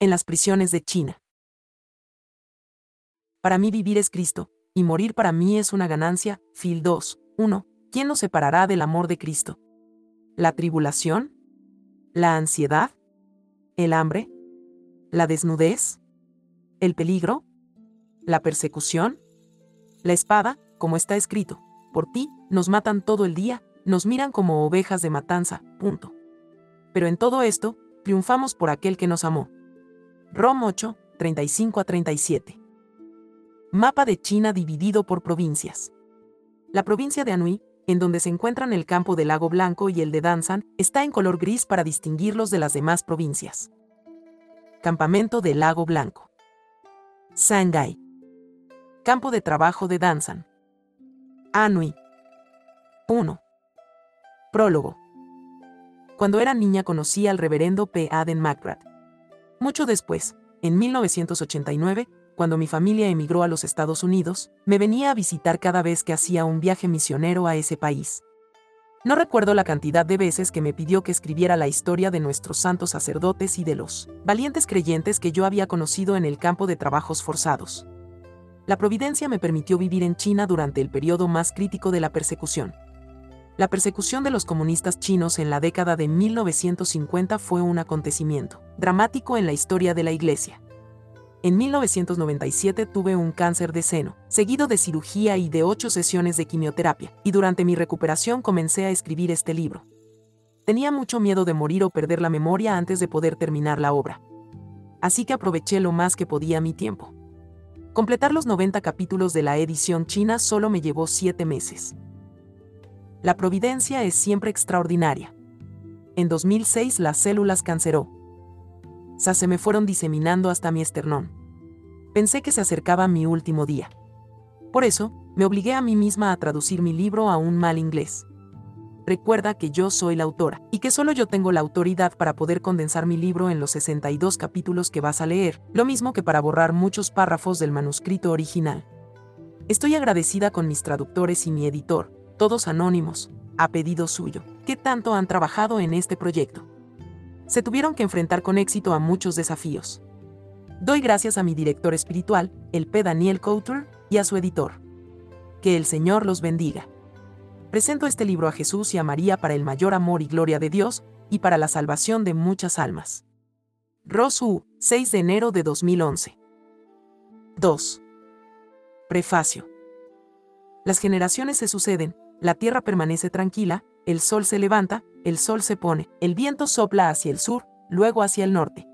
En las prisiones de China. Para mí vivir es Cristo, y morir para mí es una ganancia. Fil 2, 1. ¿Quién nos separará del amor de Cristo? ¿La tribulación? ¿La ansiedad? ¿El hambre? ¿La desnudez? ¿El peligro? ¿La persecución? La espada, como está escrito, por ti, nos matan todo el día, nos miran como ovejas de matanza, punto. Pero en todo esto, triunfamos por aquel que nos amó. Rom 8, 35 a 37. Mapa de China dividido por provincias. La provincia de Anhui, en donde se encuentran el campo del lago Blanco y el de Danzan, está en color gris para distinguirlos de las demás provincias. Campamento del lago Blanco. Shanghai. Campo de trabajo de Danzan. Anhui. 1. Prólogo. Cuando era niña conocí al reverendo P. Aden McGrath. Mucho después, en 1989, cuando mi familia emigró a los Estados Unidos, me venía a visitar cada vez que hacía un viaje misionero a ese país. No recuerdo la cantidad de veces que me pidió que escribiera la historia de nuestros santos sacerdotes y de los valientes creyentes que yo había conocido en el campo de trabajos forzados. La providencia me permitió vivir en China durante el periodo más crítico de la persecución. La persecución de los comunistas chinos en la década de 1950 fue un acontecimiento dramático en la historia de la Iglesia. En 1997 tuve un cáncer de seno, seguido de cirugía y de ocho sesiones de quimioterapia, y durante mi recuperación comencé a escribir este libro. Tenía mucho miedo de morir o perder la memoria antes de poder terminar la obra. Así que aproveché lo más que podía mi tiempo. Completar los 90 capítulos de la edición china solo me llevó siete meses. La providencia es siempre extraordinaria. En 2006 las células canceró. se me fueron diseminando hasta mi esternón. Pensé que se acercaba mi último día. Por eso, me obligué a mí misma a traducir mi libro a un mal inglés. Recuerda que yo soy la autora, y que solo yo tengo la autoridad para poder condensar mi libro en los 62 capítulos que vas a leer, lo mismo que para borrar muchos párrafos del manuscrito original. Estoy agradecida con mis traductores y mi editor, todos anónimos, a pedido suyo, que tanto han trabajado en este proyecto. Se tuvieron que enfrentar con éxito a muchos desafíos. Doy gracias a mi director espiritual, el P. Daniel Couture, y a su editor. Que el Señor los bendiga. Presento este libro a Jesús y a María para el mayor amor y gloria de Dios, y para la salvación de muchas almas. Rosu, 6 de enero de 2011. 2. Prefacio. Las generaciones se suceden, la tierra permanece tranquila, el sol se levanta, el sol se pone, el viento sopla hacia el sur, luego hacia el norte.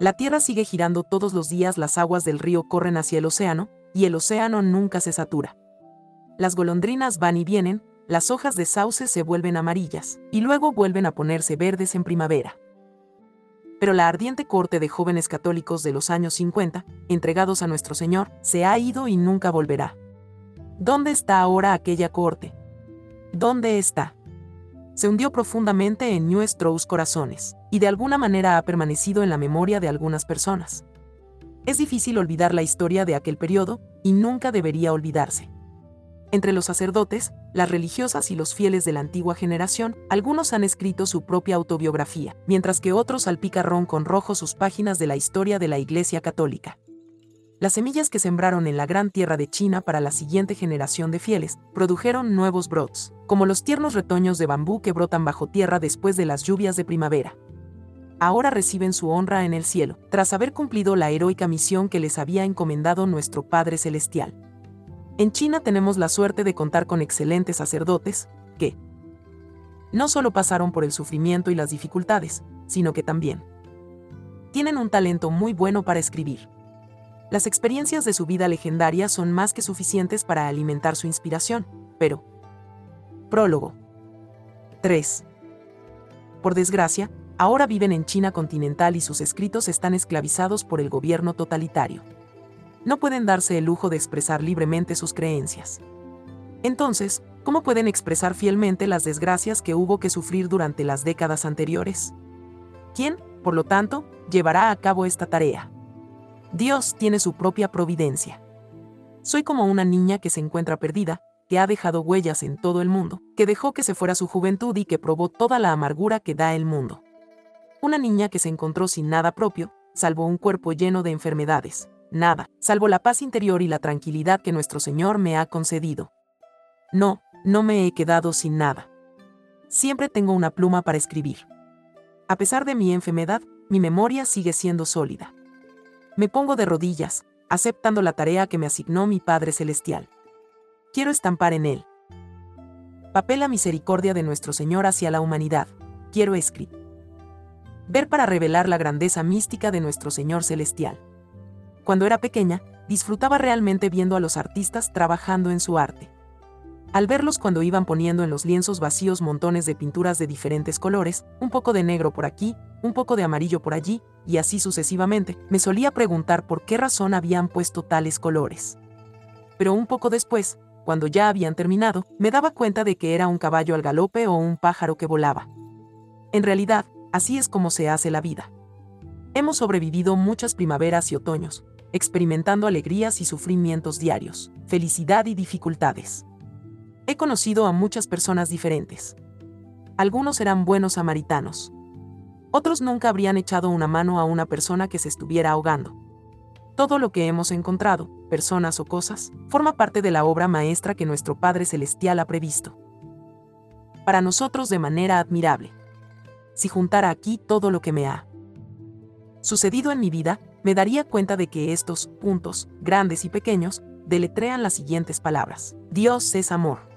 La tierra sigue girando todos los días, las aguas del río corren hacia el océano, y el océano nunca se satura. Las golondrinas van y vienen, las hojas de sauce se vuelven amarillas, y luego vuelven a ponerse verdes en primavera. Pero la ardiente corte de jóvenes católicos de los años 50, entregados a nuestro Señor, se ha ido y nunca volverá. ¿Dónde está ahora aquella corte? ¿Dónde está? Se hundió profundamente en nuestros corazones, y de alguna manera ha permanecido en la memoria de algunas personas. Es difícil olvidar la historia de aquel periodo, y nunca debería olvidarse. Entre los sacerdotes, las religiosas y los fieles de la antigua generación, algunos han escrito su propia autobiografía, mientras que otros salpicarrón con rojo sus páginas de la historia de la Iglesia Católica. Las semillas que sembraron en la gran tierra de China para la siguiente generación de fieles produjeron nuevos brots, como los tiernos retoños de bambú que brotan bajo tierra después de las lluvias de primavera. Ahora reciben su honra en el cielo, tras haber cumplido la heroica misión que les había encomendado nuestro Padre Celestial. En China tenemos la suerte de contar con excelentes sacerdotes, que no solo pasaron por el sufrimiento y las dificultades, sino que también tienen un talento muy bueno para escribir. Las experiencias de su vida legendaria son más que suficientes para alimentar su inspiración, pero... Prólogo. 3. Por desgracia, ahora viven en China continental y sus escritos están esclavizados por el gobierno totalitario. No pueden darse el lujo de expresar libremente sus creencias. Entonces, ¿cómo pueden expresar fielmente las desgracias que hubo que sufrir durante las décadas anteriores? ¿Quién, por lo tanto, llevará a cabo esta tarea? Dios tiene su propia providencia. Soy como una niña que se encuentra perdida, que ha dejado huellas en todo el mundo, que dejó que se fuera su juventud y que probó toda la amargura que da el mundo. Una niña que se encontró sin nada propio, salvo un cuerpo lleno de enfermedades. Nada, salvo la paz interior y la tranquilidad que nuestro Señor me ha concedido. No, no me he quedado sin nada. Siempre tengo una pluma para escribir. A pesar de mi enfermedad, mi memoria sigue siendo sólida. Me pongo de rodillas, aceptando la tarea que me asignó mi Padre Celestial. Quiero estampar en él. Papel la misericordia de nuestro Señor hacia la humanidad. Quiero escribir. Ver para revelar la grandeza mística de nuestro Señor Celestial. Cuando era pequeña, disfrutaba realmente viendo a los artistas trabajando en su arte. Al verlos cuando iban poniendo en los lienzos vacíos montones de pinturas de diferentes colores, un poco de negro por aquí, un poco de amarillo por allí, y así sucesivamente, me solía preguntar por qué razón habían puesto tales colores. Pero un poco después, cuando ya habían terminado, me daba cuenta de que era un caballo al galope o un pájaro que volaba. En realidad, así es como se hace la vida. Hemos sobrevivido muchas primaveras y otoños, experimentando alegrías y sufrimientos diarios, felicidad y dificultades. He conocido a muchas personas diferentes. Algunos eran buenos samaritanos. Otros nunca habrían echado una mano a una persona que se estuviera ahogando. Todo lo que hemos encontrado, personas o cosas, forma parte de la obra maestra que nuestro Padre Celestial ha previsto. Para nosotros de manera admirable. Si juntara aquí todo lo que me ha sucedido en mi vida, me daría cuenta de que estos puntos, grandes y pequeños, deletrean las siguientes palabras. Dios es amor.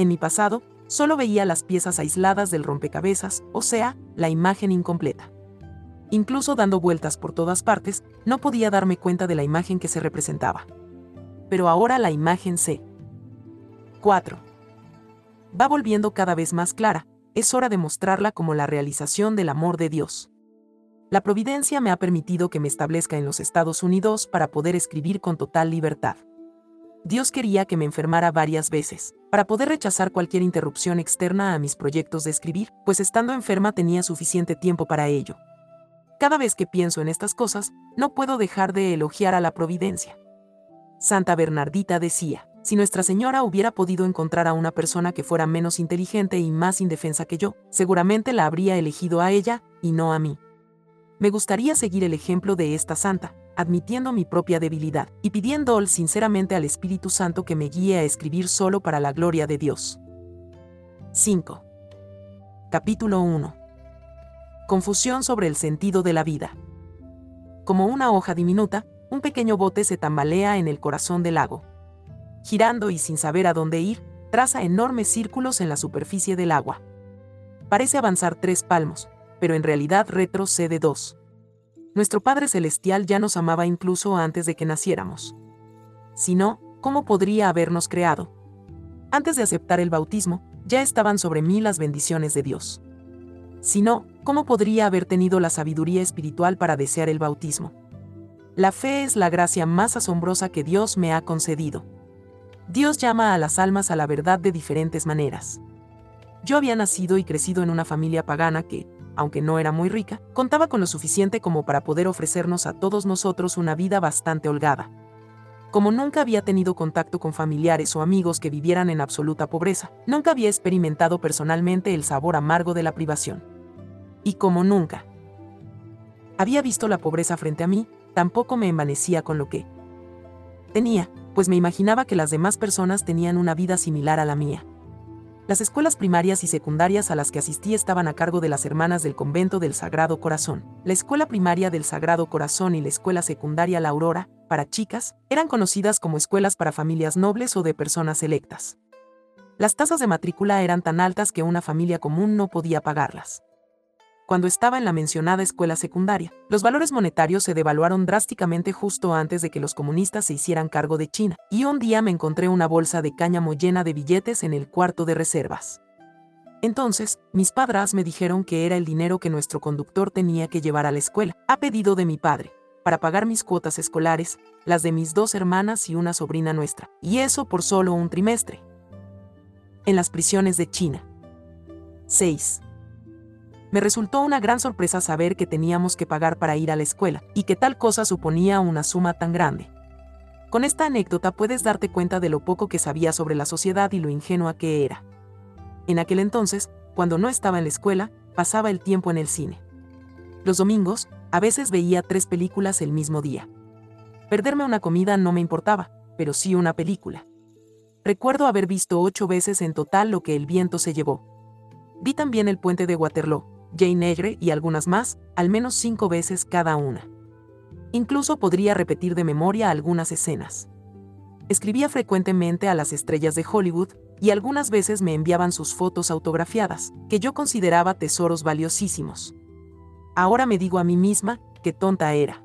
En mi pasado, solo veía las piezas aisladas del rompecabezas, o sea, la imagen incompleta. Incluso dando vueltas por todas partes, no podía darme cuenta de la imagen que se representaba. Pero ahora la imagen se 4. Va volviendo cada vez más clara, es hora de mostrarla como la realización del amor de Dios. La providencia me ha permitido que me establezca en los Estados Unidos para poder escribir con total libertad. Dios quería que me enfermara varias veces, para poder rechazar cualquier interrupción externa a mis proyectos de escribir, pues estando enferma tenía suficiente tiempo para ello. Cada vez que pienso en estas cosas, no puedo dejar de elogiar a la providencia. Santa Bernardita decía, si Nuestra Señora hubiera podido encontrar a una persona que fuera menos inteligente y más indefensa que yo, seguramente la habría elegido a ella, y no a mí. Me gustaría seguir el ejemplo de esta santa, admitiendo mi propia debilidad y pidiendo sinceramente al Espíritu Santo que me guíe a escribir solo para la gloria de Dios. 5. Capítulo 1. Confusión sobre el sentido de la vida. Como una hoja diminuta, un pequeño bote se tambalea en el corazón del lago. Girando y sin saber a dónde ir, traza enormes círculos en la superficie del agua. Parece avanzar tres palmos, pero en realidad retrocede dos. Nuestro Padre Celestial ya nos amaba incluso antes de que naciéramos. Si no, ¿cómo podría habernos creado? Antes de aceptar el bautismo, ya estaban sobre mí las bendiciones de Dios. Si no, ¿cómo podría haber tenido la sabiduría espiritual para desear el bautismo? La fe es la gracia más asombrosa que Dios me ha concedido. Dios llama a las almas a la verdad de diferentes maneras. Yo había nacido y crecido en una familia pagana que, aunque no era muy rica, contaba con lo suficiente como para poder ofrecernos a todos nosotros una vida bastante holgada. Como nunca había tenido contacto con familiares o amigos que vivieran en absoluta pobreza, nunca había experimentado personalmente el sabor amargo de la privación. Y como nunca había visto la pobreza frente a mí, tampoco me envanecía con lo que tenía, pues me imaginaba que las demás personas tenían una vida similar a la mía. Las escuelas primarias y secundarias a las que asistí estaban a cargo de las hermanas del convento del Sagrado Corazón. La escuela primaria del Sagrado Corazón y la escuela secundaria La Aurora, para chicas, eran conocidas como escuelas para familias nobles o de personas electas. Las tasas de matrícula eran tan altas que una familia común no podía pagarlas cuando estaba en la mencionada escuela secundaria. Los valores monetarios se devaluaron drásticamente justo antes de que los comunistas se hicieran cargo de China, y un día me encontré una bolsa de cáñamo llena de billetes en el cuarto de reservas. Entonces, mis padres me dijeron que era el dinero que nuestro conductor tenía que llevar a la escuela, a pedido de mi padre, para pagar mis cuotas escolares, las de mis dos hermanas y una sobrina nuestra, y eso por solo un trimestre. En las prisiones de China. 6 me resultó una gran sorpresa saber que teníamos que pagar para ir a la escuela, y que tal cosa suponía una suma tan grande. Con esta anécdota puedes darte cuenta de lo poco que sabía sobre la sociedad y lo ingenua que era. En aquel entonces, cuando no estaba en la escuela, pasaba el tiempo en el cine. Los domingos, A veces veía tres películas el mismo día. Perderme una comida no me importaba, pero sí una película. Recuerdo haber visto ocho veces en total lo que el viento se llevó. Vi también el puente de Waterloo, Jane Eyre y algunas más, al menos cinco veces cada una. Incluso podría repetir de memoria algunas escenas. Escribía frecuentemente a las estrellas de Hollywood y algunas veces me enviaban sus fotos autografiadas, que yo consideraba tesoros valiosísimos. Ahora me digo a mí misma que tonta era.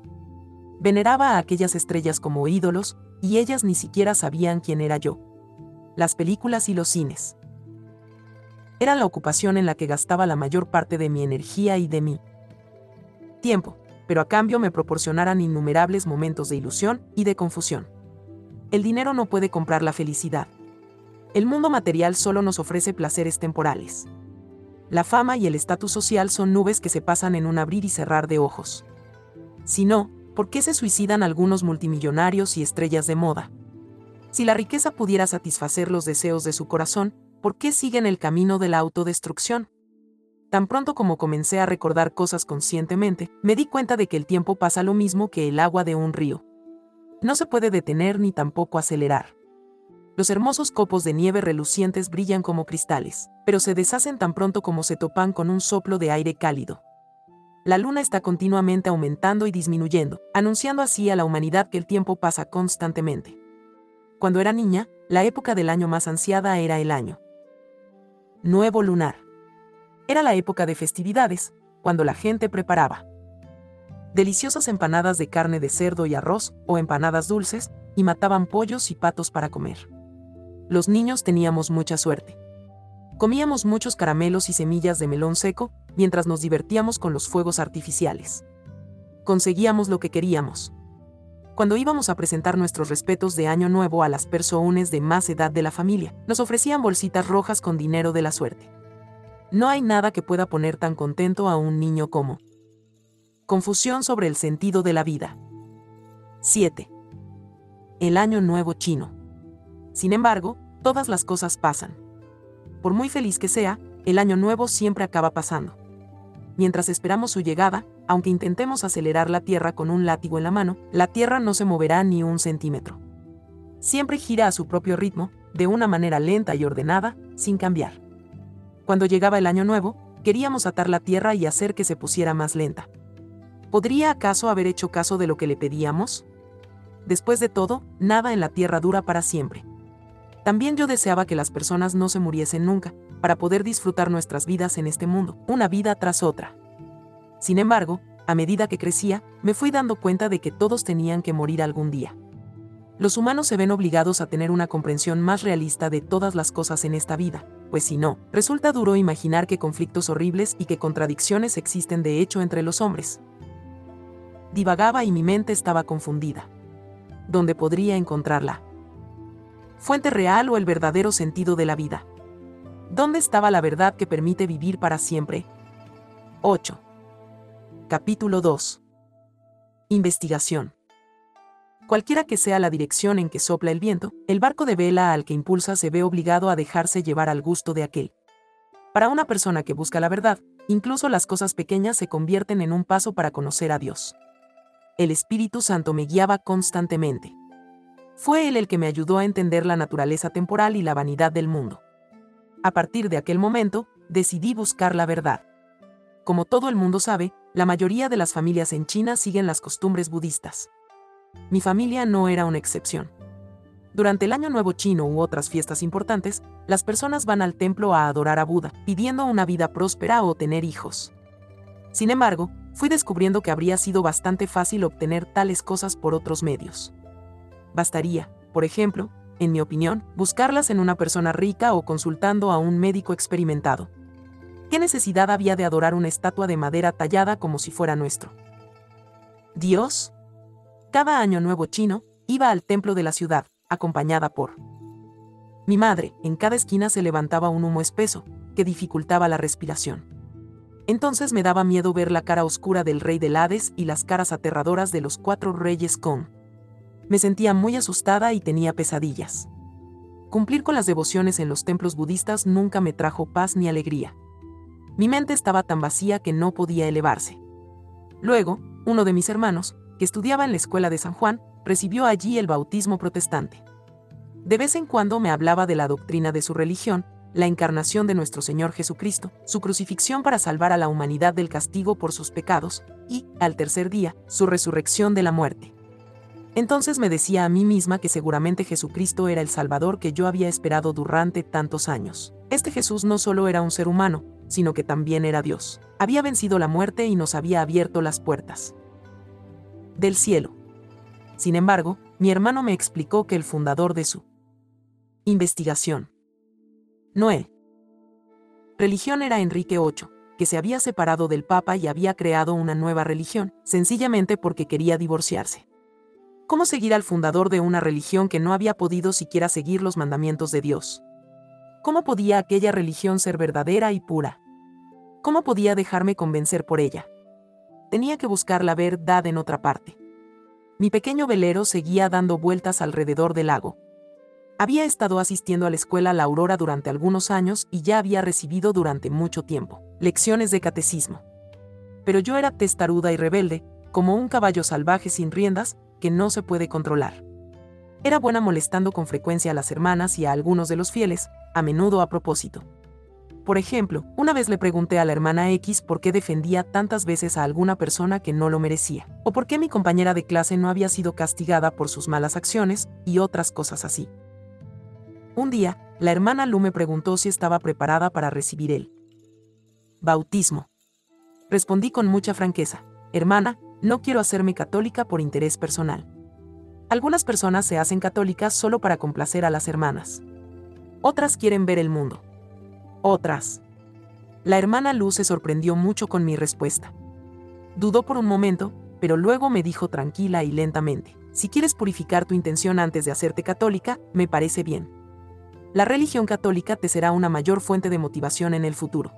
Veneraba a aquellas estrellas como ídolos, y ellas ni siquiera sabían quién era yo. Las películas y los cines. Era la ocupación en la que gastaba la mayor parte de mi energía y de mi tiempo, pero a cambio me proporcionaran innumerables momentos de ilusión y de confusión. El dinero no puede comprar la felicidad. El mundo material solo nos ofrece placeres temporales. La fama y el estatus social son nubes que se pasan en un abrir y cerrar de ojos. Si no, ¿por qué se suicidan algunos multimillonarios y estrellas de moda? Si la riqueza pudiera satisfacer los deseos de su corazón, ¿por qué siguen el camino de la autodestrucción? Tan pronto como comencé a recordar cosas conscientemente, me di cuenta de que el tiempo pasa lo mismo que el agua de un río. No se puede detener ni tampoco acelerar. Los hermosos copos de nieve relucientes brillan como cristales, pero se deshacen tan pronto como se topan con un soplo de aire cálido la luna está continuamente aumentando y disminuyendo, anunciando así a la humanidad que el tiempo pasa constantemente. Cuando era niña, la época del año más ansiada era el año nuevo lunar. Era la época de festividades, cuando la gente preparaba deliciosas empanadas de carne de cerdo y arroz, o empanadas dulces, y mataban pollos y patos para comer. Los niños teníamos mucha suerte. Comíamos muchos caramelos y semillas de melón seco, mientras nos divertíamos con los fuegos artificiales. Conseguíamos lo que queríamos. Cuando íbamos a presentar nuestros respetos de Año Nuevo a las personas de más edad de la familia, nos ofrecían bolsitas rojas con dinero de la suerte. No hay nada que pueda poner tan contento a un niño como confusión sobre el sentido de la vida. 7. El Año Nuevo chino. Sin embargo, todas las cosas pasan. Por muy feliz que sea, el Año Nuevo siempre acaba pasando mientras esperamos su llegada, aunque intentemos acelerar la Tierra con un látigo en la mano, la Tierra no se moverá ni un centímetro. Siempre gira a su propio ritmo, de una manera lenta y ordenada, sin cambiar. Cuando llegaba el año nuevo, queríamos atar la Tierra y hacer que se pusiera más lenta. ¿Podría acaso haber hecho caso de lo que le pedíamos? Después de todo, nada en la Tierra dura para siempre. También yo deseaba que las personas no se muriesen nunca, para poder disfrutar nuestras vidas en este mundo, una vida tras otra. Sin embargo, a medida que crecía, me fui dando cuenta de que todos tenían que morir algún día. Los humanos se ven obligados a tener una comprensión más realista de todas las cosas en esta vida, pues si no, resulta duro imaginar que conflictos horribles y que contradicciones existen de hecho entre los hombres. Divagaba y mi mente estaba confundida. ¿Dónde podría encontrarla? ¿Fuente real o el verdadero sentido de la vida? ¿Dónde estaba la verdad que permite vivir para siempre? 8. Capítulo 2. Investigación. Cualquiera que sea la dirección en que sopla el viento, el barco de vela al que impulsa se ve obligado a dejarse llevar al gusto de aquel. Para una persona que busca la verdad, incluso las cosas pequeñas se convierten en un paso para conocer a Dios. El Espíritu Santo me guiaba constantemente. Fue él el que me ayudó a entender la naturaleza temporal y la vanidad del mundo. A partir de aquel momento, decidí buscar la verdad. Como todo el mundo sabe, la mayoría de las familias en China siguen las costumbres budistas. Mi familia no era una excepción. Durante el Año Nuevo chino u otras fiestas importantes, las personas van al templo a adorar a Buda, pidiendo una vida próspera o tener hijos. Sin embargo, fui descubriendo que habría sido bastante fácil obtener tales cosas por otros medios. Bastaría, por ejemplo, en mi opinión, buscarlas en una persona rica o consultando a un médico experimentado. ¿Qué necesidad había de adorar una estatua de madera tallada como si fuera nuestro? Dios. Cada año nuevo chino, iba al templo de la ciudad, acompañada por mi madre. En cada esquina se levantaba un humo espeso, que dificultaba la respiración. Entonces me daba miedo ver la cara oscura del rey del Hades y las caras aterradoras de los cuatro reyes con me sentía muy asustada y tenía pesadillas. Cumplir con las devociones en los templos budistas nunca me trajo paz ni alegría. Mi mente estaba tan vacía que no podía elevarse. Luego, uno de mis hermanos, que estudiaba en la escuela de San Juan, recibió allí el bautismo protestante. De vez en cuando me hablaba de la doctrina de su religión, la encarnación de nuestro Señor Jesucristo, su crucifixión para salvar a la humanidad del castigo por sus pecados, y, al tercer día, su resurrección de la muerte. Entonces me decía a mí misma que seguramente Jesucristo era el Salvador que yo había esperado durante tantos años. Este Jesús no solo era un ser humano, sino que también era Dios. Había vencido la muerte y nos había abierto las puertas del cielo. Sin embargo, mi hermano me explicó que el fundador de su investigación, Noé, religión era Enrique VIII, que se había separado del Papa y había creado una nueva religión, sencillamente porque quería divorciarse. ¿Cómo seguir al fundador de una religión que no había podido siquiera seguir los mandamientos de Dios? ¿Cómo podía aquella religión ser verdadera y pura? ¿Cómo podía dejarme convencer por ella? Tenía que buscar la verdad en otra parte. Mi pequeño velero seguía dando vueltas alrededor del lago. Había estado asistiendo a la escuela La Aurora durante algunos años y ya había recibido durante mucho tiempo lecciones de catecismo. Pero yo era testaruda y rebelde, como un caballo salvaje sin riendas, que no se puede controlar. Era buena molestando con frecuencia a las hermanas y a algunos de los fieles, a menudo a propósito. Por ejemplo, una vez le pregunté a la hermana X por qué defendía tantas veces a alguna persona que no lo merecía, o por qué mi compañera de clase no había sido castigada por sus malas acciones, y otras cosas así. Un día, la hermana Lu me preguntó si estaba preparada para recibir el bautismo. Respondí con mucha franqueza, hermana, no quiero hacerme católica por interés personal. Algunas personas se hacen católicas solo para complacer a las hermanas. Otras quieren ver el mundo. Otras. La hermana Luz se sorprendió mucho con mi respuesta. Dudó por un momento, pero luego me dijo tranquila y lentamente, si quieres purificar tu intención antes de hacerte católica, me parece bien. La religión católica te será una mayor fuente de motivación en el futuro.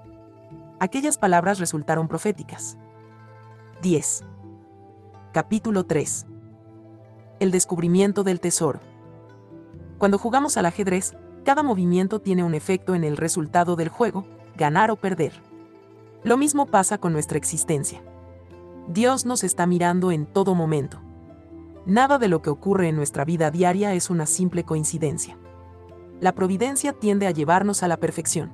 Aquellas palabras resultaron proféticas. 10. Capítulo 3 el descubrimiento del tesoro. Cuando jugamos al ajedrez, cada movimiento tiene un efecto en el resultado del juego, ganar o perder. Lo mismo pasa con nuestra existencia. Dios nos está mirando en todo momento. Nada de lo que ocurre en nuestra vida diaria es una simple coincidencia. La providencia tiende a llevarnos a la perfección.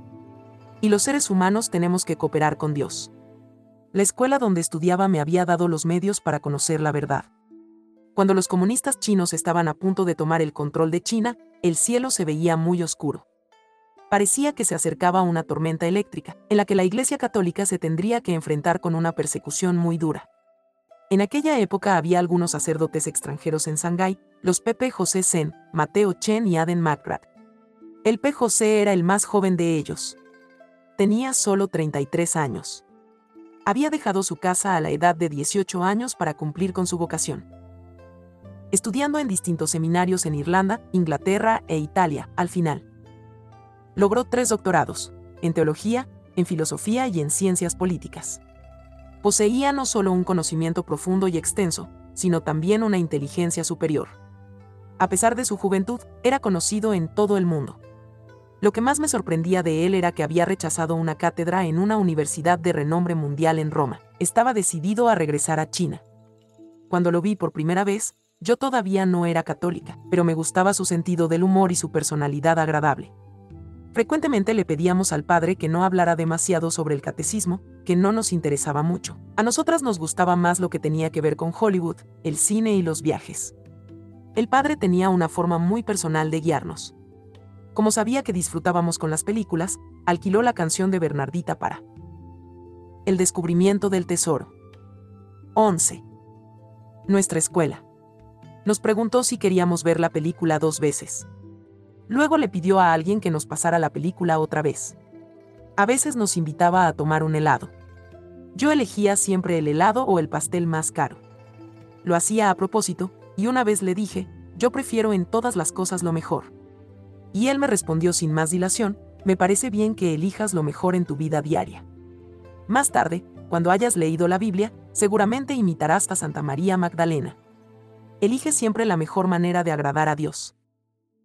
Y los seres humanos tenemos que cooperar con Dios. La escuela donde estudiaba me había dado los medios para conocer la verdad. Cuando los comunistas chinos estaban a punto de tomar el control de China, el cielo se veía muy oscuro. Parecía que se acercaba una tormenta eléctrica, en la que la Iglesia Católica se tendría que enfrentar con una persecución muy dura. En aquella época había algunos sacerdotes extranjeros en Shanghái, los Pepe José Sen, Mateo Chen y Aden McGrath. El P. José era el más joven de ellos. Tenía solo 33 años. Había dejado su casa a la edad de 18 años para cumplir con su vocación estudiando en distintos seminarios en Irlanda, Inglaterra e Italia, al final. Logró tres doctorados, en teología, en filosofía y en ciencias políticas. Poseía no solo un conocimiento profundo y extenso, sino también una inteligencia superior. A pesar de su juventud, era conocido en todo el mundo. Lo que más me sorprendía de él era que había rechazado una cátedra en una universidad de renombre mundial en Roma. Estaba decidido a regresar a China. Cuando lo vi por primera vez, yo todavía no era católica, pero me gustaba su sentido del humor y su personalidad agradable. Frecuentemente le pedíamos al padre que no hablara demasiado sobre el catecismo, que no nos interesaba mucho. A nosotras nos gustaba más lo que tenía que ver con Hollywood, el cine y los viajes. El padre tenía una forma muy personal de guiarnos. Como sabía que disfrutábamos con las películas, alquiló la canción de Bernardita para El descubrimiento del tesoro. 11. Nuestra escuela nos preguntó si queríamos ver la película dos veces. Luego le pidió a alguien que nos pasara la película otra vez. A veces nos invitaba a tomar un helado. Yo elegía siempre el helado o el pastel más caro. Lo hacía a propósito, y una vez le dije, yo prefiero en todas las cosas lo mejor. Y él me respondió sin más dilación, me parece bien que elijas lo mejor en tu vida diaria. Más tarde, cuando hayas leído la Biblia, seguramente imitarás a Santa María Magdalena elige siempre la mejor manera de agradar a Dios.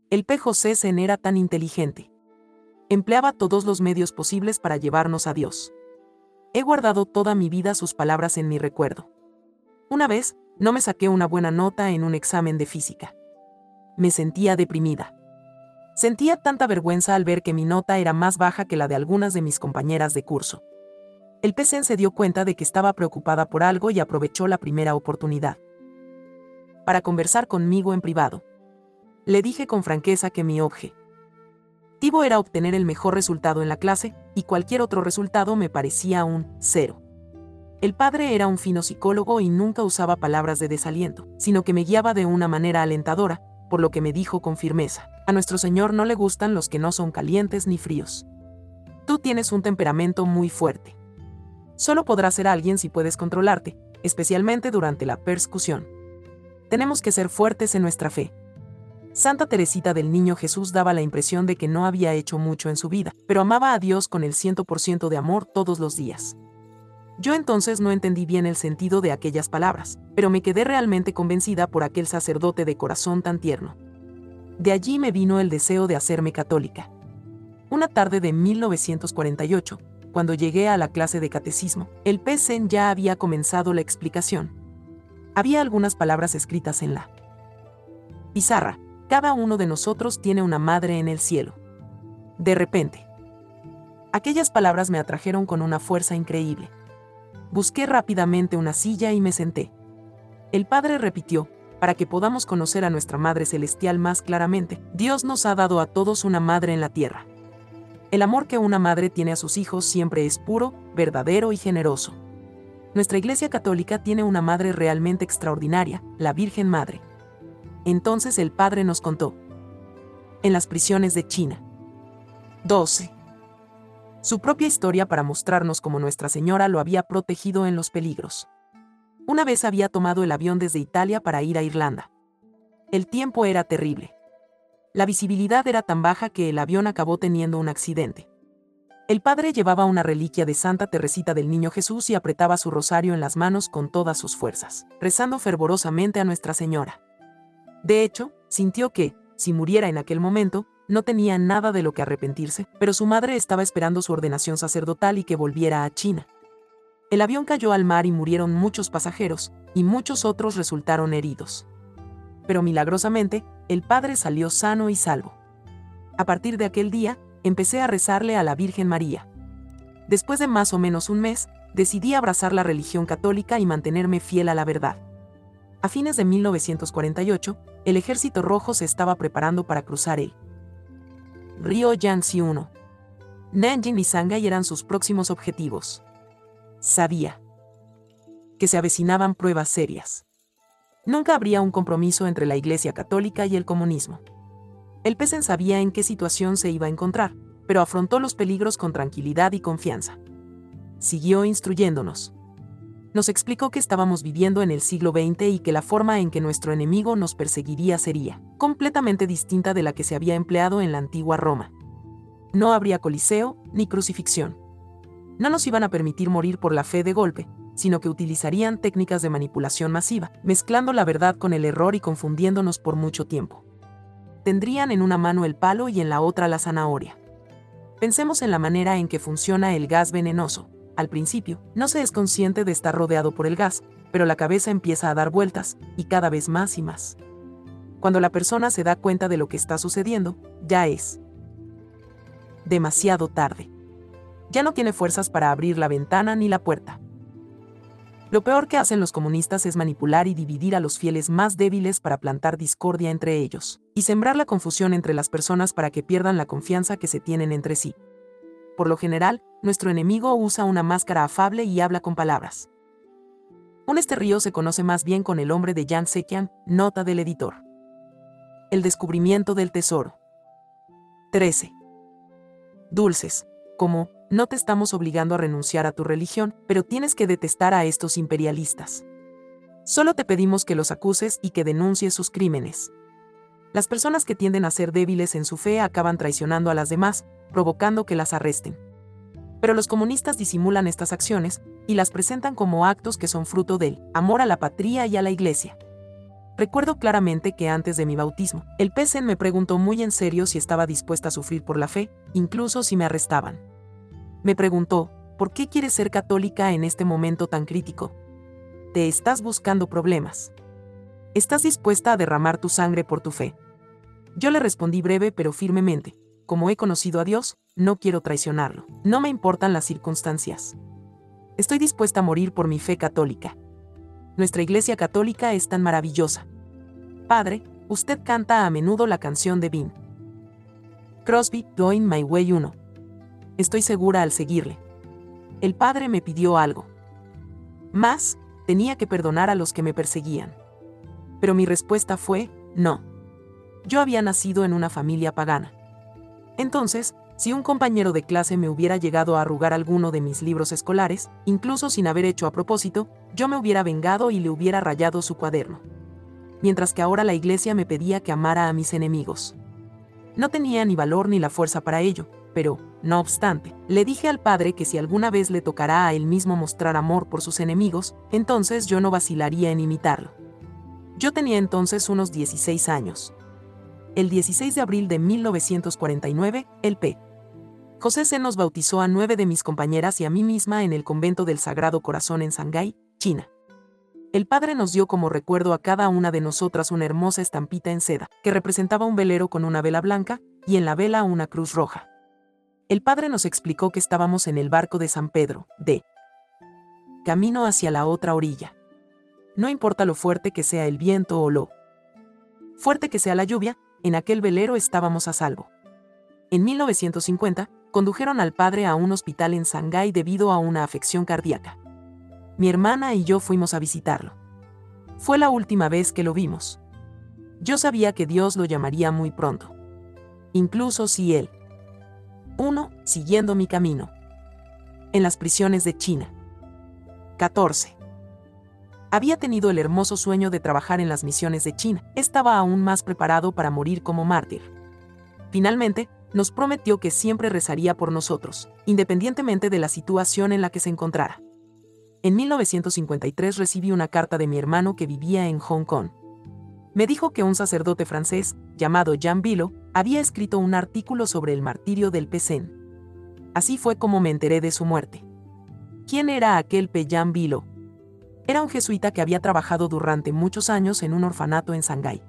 El P. José Zen era tan inteligente. Empleaba todos los medios posibles para llevarnos a Dios. He guardado toda mi vida sus palabras en mi recuerdo. Una vez, no me saqué una buena nota en un examen de física. Me sentía deprimida. Sentía tanta vergüenza al ver que mi nota era más baja que la de algunas de mis compañeras de curso. El PCN se dio cuenta de que estaba preocupada por algo y aprovechó la primera oportunidad. Para conversar conmigo en privado. Le dije con franqueza que mi objetivo era obtener el mejor resultado en la clase y cualquier otro resultado me parecía un cero. El padre era un fino psicólogo y nunca usaba palabras de desaliento, sino que me guiaba de una manera alentadora, por lo que me dijo con firmeza, a nuestro Señor no le gustan los que no son calientes ni fríos. Tú tienes un temperamento muy fuerte. Solo podrás ser alguien si puedes controlarte, especialmente durante la persecución. Tenemos que ser fuertes en nuestra fe. Santa Teresita del Niño Jesús daba la impresión de que no había hecho mucho en su vida, pero amaba a Dios con el 100% de amor todos los días. Yo entonces no entendí bien el sentido de aquellas palabras, pero me quedé realmente convencida por aquel sacerdote de corazón tan tierno. De allí me vino el deseo de hacerme católica. Una tarde de 1948, cuando llegué a la clase de catecismo, el PCN ya había comenzado la explicación. Había algunas palabras escritas en la pizarra. Cada uno de nosotros tiene una madre en el cielo. De repente, aquellas palabras me atrajeron con una fuerza increíble. Busqué rápidamente una silla y me senté. El Padre repitió, para que podamos conocer a nuestra Madre Celestial más claramente, Dios nos ha dado a todos una madre en la tierra. El amor que una madre tiene a sus hijos siempre es puro, verdadero y generoso. Nuestra Iglesia Católica tiene una madre realmente extraordinaria, la Virgen Madre. Entonces el Padre nos contó. En las prisiones de China. 12. Su propia historia para mostrarnos cómo Nuestra Señora lo había protegido en los peligros. Una vez había tomado el avión desde Italia para ir a Irlanda. El tiempo era terrible. La visibilidad era tan baja que el avión acabó teniendo un accidente. El padre llevaba una reliquia de Santa Teresita del Niño Jesús y apretaba su rosario en las manos con todas sus fuerzas, rezando fervorosamente a Nuestra Señora. De hecho, sintió que, si muriera en aquel momento, no tenía nada de lo que arrepentirse, pero su madre estaba esperando su ordenación sacerdotal y que volviera a China. El avión cayó al mar y murieron muchos pasajeros, y muchos otros resultaron heridos. Pero milagrosamente, el padre salió sano y salvo. A partir de aquel día, empecé a rezarle a la Virgen María. Después de más o menos un mes, decidí abrazar la religión católica y mantenerme fiel a la verdad. A fines de 1948, el Ejército Rojo se estaba preparando para cruzar el río Yangtze 1. Nanjing y Shanghai eran sus próximos objetivos. Sabía que se avecinaban pruebas serias nunca habría un compromiso entre la Iglesia Católica y el comunismo. El Pesen sabía en qué situación se iba a encontrar, pero afrontó los peligros con tranquilidad y confianza. Siguió instruyéndonos. Nos explicó que estábamos viviendo en el siglo XX y que la forma en que nuestro enemigo nos perseguiría sería completamente distinta de la que se había empleado en la antigua Roma. No habría coliseo ni crucifixión. No nos iban a permitir morir por la fe de golpe, sino que utilizarían técnicas de manipulación masiva, mezclando la verdad con el error y confundiéndonos por mucho tiempo. Tendrían en una mano el palo y en la otra la zanahoria. Pensemos en la manera en que funciona el gas venenoso. Al principio, no se es consciente de estar rodeado por el gas, pero la cabeza empieza a dar vueltas, y cada vez más y más. Cuando la persona se da cuenta de lo que está sucediendo, ya es demasiado tarde. Ya no tiene fuerzas para abrir la ventana ni la puerta. Lo peor que hacen los comunistas es manipular y dividir a los fieles más débiles para plantar discordia entre ellos, y sembrar la confusión entre las personas para que pierdan la confianza que se tienen entre sí. Por lo general, nuestro enemigo usa una máscara afable y habla con palabras. Un este río se conoce más bien con el hombre de Jan Sekian, nota del editor. El descubrimiento del tesoro. 13. Dulces, como no te estamos obligando a renunciar a tu religión, pero tienes que detestar a estos imperialistas. Solo te pedimos que los acuses y que denuncies sus crímenes. Las personas que tienden a ser débiles en su fe acaban traicionando a las demás, provocando que las arresten. Pero los comunistas disimulan estas acciones y las presentan como actos que son fruto del amor a la patria y a la iglesia. Recuerdo claramente que antes de mi bautismo, el PSN me preguntó muy en serio si estaba dispuesta a sufrir por la fe, incluso si me arrestaban. Me preguntó, ¿por qué quieres ser católica en este momento tan crítico? te estás buscando problemas. ¿Estás dispuesta a derramar tu sangre por tu fe? Yo le respondí breve pero firmemente, como he conocido a Dios, no quiero traicionarlo. No me importan las circunstancias. Estoy dispuesta a morir por mi fe católica. Nuestra iglesia católica es tan maravillosa. Padre, usted canta a menudo la canción de Bean. Crosby, Going My Way 1. Estoy segura al seguirle. El padre me pidió algo. Más, tenía que perdonar a los que me perseguían. Pero mi respuesta fue, no. Yo había nacido en una familia pagana. Entonces, si un compañero de clase me hubiera llegado a arrugar alguno de mis libros escolares, incluso sin haber hecho a propósito, yo me hubiera vengado y le hubiera rayado su cuaderno. Mientras que ahora la iglesia me pedía que amara a mis enemigos. No tenía ni valor ni la fuerza para ello, pero, no obstante, le dije al padre que si alguna vez le tocará a él mismo mostrar amor por sus enemigos, entonces yo no vacilaría en imitarlo. Yo tenía entonces unos 16 años. El 16 de abril de 1949, el P. José C. nos bautizó a nueve de mis compañeras y a mí misma en el convento del Sagrado Corazón en Shanghái, China. El padre nos dio como recuerdo a cada una de nosotras una hermosa estampita en seda, que representaba un velero con una vela blanca, y en la vela una cruz roja. El padre nos explicó que estábamos en el barco de San Pedro, de camino hacia la otra orilla. No importa lo fuerte que sea el viento o lo fuerte que sea la lluvia, en aquel velero estábamos a salvo. En 1950, condujeron al padre a un hospital en Shanghái debido a una afección cardíaca. Mi hermana y yo fuimos a visitarlo. Fue la última vez que lo vimos. Yo sabía que Dios lo llamaría muy pronto. Incluso si él. 1. Siguiendo mi camino. En las prisiones de China. 14. Había tenido el hermoso sueño de trabajar en las misiones de China. Estaba aún más preparado para morir como mártir. Finalmente, nos prometió que siempre rezaría por nosotros, independientemente de la situación en la que se encontrara. En 1953 recibí una carta de mi hermano que vivía en Hong Kong. Me dijo que un sacerdote francés, llamado Jean Vilo, había escrito un artículo sobre el martirio del Pecén. Así fue como me enteré de su muerte. ¿Quién era aquel. Jean Vilo? Era un jesuita que había trabajado durante muchos años en un orfanato en Shanghái.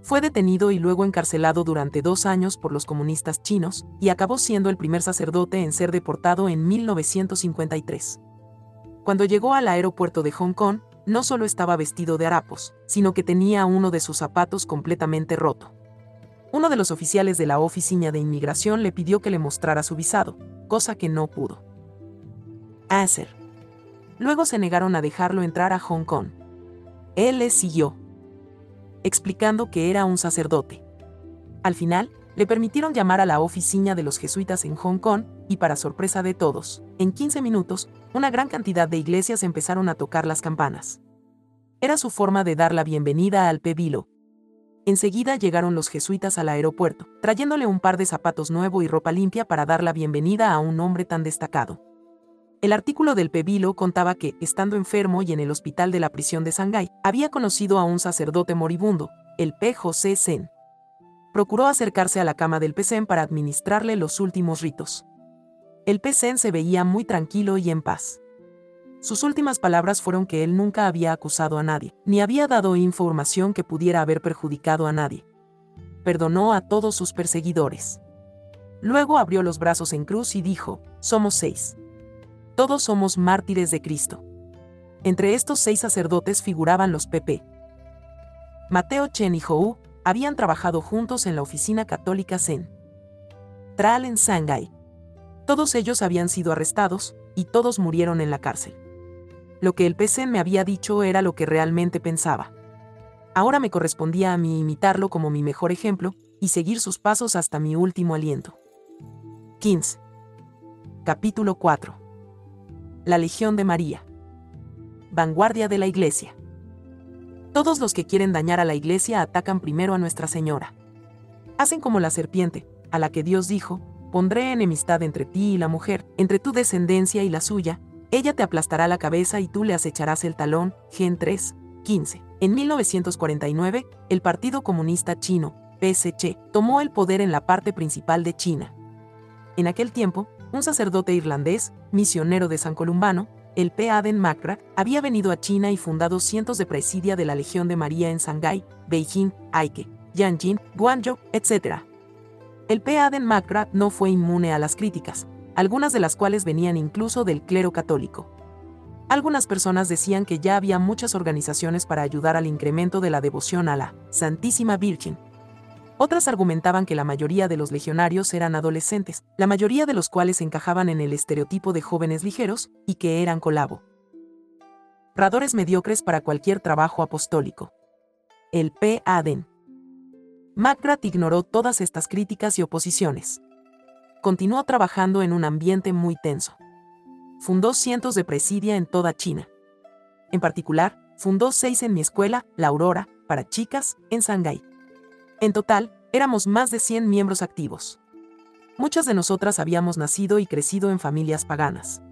Fue detenido y luego encarcelado durante dos años por los comunistas chinos, y acabó siendo el primer sacerdote en ser deportado en 1953. Cuando llegó al aeropuerto de Hong Kong, no solo estaba vestido de harapos, sino que tenía uno de sus zapatos completamente roto. Uno de los oficiales de la oficina de inmigración le pidió que le mostrara su visado, cosa que no pudo hacer. Luego se negaron a dejarlo entrar a Hong Kong. Él les siguió, explicando que era un sacerdote. Al final, le permitieron llamar a la oficina de los jesuitas en Hong Kong, y para sorpresa de todos, en 15 minutos, una gran cantidad de iglesias empezaron a tocar las campanas. Era su forma de dar la bienvenida al Pebilo. Enseguida llegaron los jesuitas al aeropuerto, trayéndole un par de zapatos nuevo y ropa limpia para dar la bienvenida a un hombre tan destacado. El artículo del Pebilo contaba que, estando enfermo y en el hospital de la prisión de Shanghái, había conocido a un sacerdote moribundo, el P. José Zen. Procuró acercarse a la cama del Pecén para administrarle los últimos ritos. El Pecén se veía muy tranquilo y en paz. Sus últimas palabras fueron que él nunca había acusado a nadie, ni había dado información que pudiera haber perjudicado a nadie. Perdonó a todos sus perseguidores. Luego abrió los brazos en cruz y dijo, somos seis. Todos somos mártires de Cristo. Entre estos seis sacerdotes figuraban los PP. Mateo Chen y Hou habían trabajado juntos en la oficina católica Zen. Tral en. Todos ellos habían sido arrestados, y todos murieron en la cárcel. Lo que el PC me había dicho era lo que realmente pensaba. Ahora me correspondía a mí imitarlo como mi mejor ejemplo, y seguir sus pasos hasta mi último aliento. 15. Capítulo 4 la Legión de María. Vanguardia de la Iglesia. Todos los que quieren dañar a la Iglesia atacan primero a Nuestra Señora. Hacen como la serpiente, a la que Dios dijo, pondré enemistad entre ti y la mujer, entre tu descendencia y la suya, ella te aplastará la cabeza y tú le acecharás el talón. Gen 3, 15. En 1949, el Partido Comunista Chino, PSC, tomó el poder en la parte principal de China. En aquel tiempo, un sacerdote irlandés, misionero de San Columbano, el P. Aden Makra, había venido a China y fundado cientos de presidia de la Legión de María en Shanghái, Beijing, Aike, Yanjin, Guangzhou, etc. El P. Aden Makra no fue inmune a las críticas, algunas de las cuales venían incluso del clero católico. Algunas personas decían que ya había muchas organizaciones para ayudar al incremento de la devoción a la Santísima Virgen. Otras argumentaban que la mayoría de los legionarios eran adolescentes, la mayoría de los cuales encajaban en el estereotipo de jóvenes ligeros y que eran colabo. Radores mediocres para cualquier trabajo apostólico. El P. Aden. McGrath ignoró todas estas críticas y oposiciones. Continuó trabajando en un ambiente muy tenso fundó cientos de presidia en toda China. En particular, fundó seis en mi escuela, La Aurora, para chicas, en Shanghái. En total, éramos más de 100 miembros activos. Muchas de nosotras habíamos nacido y crecido en familias paganas.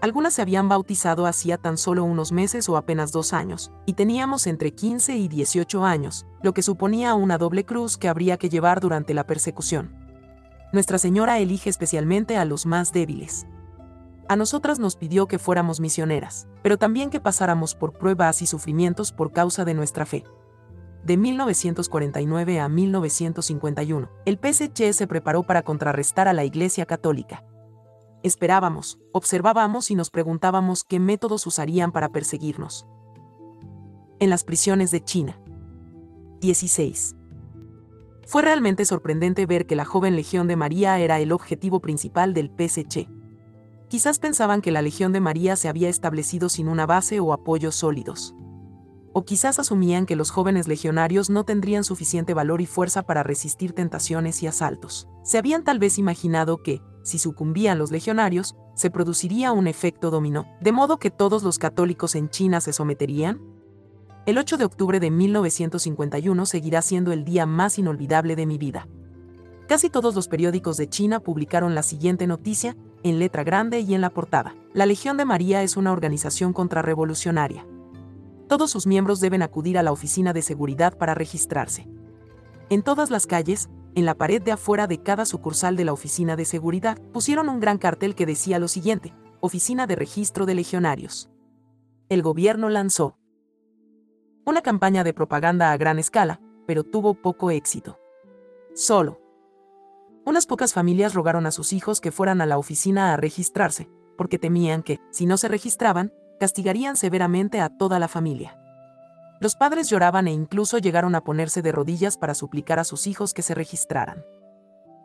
Algunas se habían bautizado hacía tan solo unos meses o apenas dos años, y teníamos entre 15 y 18 años, lo que suponía una doble cruz que habría que llevar durante la persecución. Nuestra Señora elige especialmente a los más débiles. A nosotras nos pidió que fuéramos misioneras, pero también que pasáramos por pruebas y sufrimientos por causa de nuestra fe. De 1949 a 1951, el PSC se preparó para contrarrestar a la Iglesia Católica. Esperábamos, observábamos y nos preguntábamos qué métodos usarían para perseguirnos. En las prisiones de China. 16. Fue realmente sorprendente ver que la joven Legión de María era el objetivo principal del PSC. Quizás pensaban que la Legión de María se había establecido sin una base o apoyos sólidos. O quizás asumían que los jóvenes legionarios no tendrían suficiente valor y fuerza para resistir tentaciones y asaltos. Se habían tal vez imaginado que, si sucumbían los legionarios, se produciría un efecto dominó, de modo que todos los católicos en China se someterían. El 8 de octubre de 1951 seguirá siendo el día más inolvidable de mi vida. Casi todos los periódicos de China publicaron la siguiente noticia, en letra grande y en la portada. La Legión de María es una organización contrarrevolucionaria. Todos sus miembros deben acudir a la oficina de seguridad para registrarse. En todas las calles, en la pared de afuera de cada sucursal de la oficina de seguridad, pusieron un gran cartel que decía lo siguiente, Oficina de Registro de Legionarios. El gobierno lanzó una campaña de propaganda a gran escala, pero tuvo poco éxito. Solo unas pocas familias rogaron a sus hijos que fueran a la oficina a registrarse, porque temían que, si no se registraban, castigarían severamente a toda la familia. Los padres lloraban e incluso llegaron a ponerse de rodillas para suplicar a sus hijos que se registraran.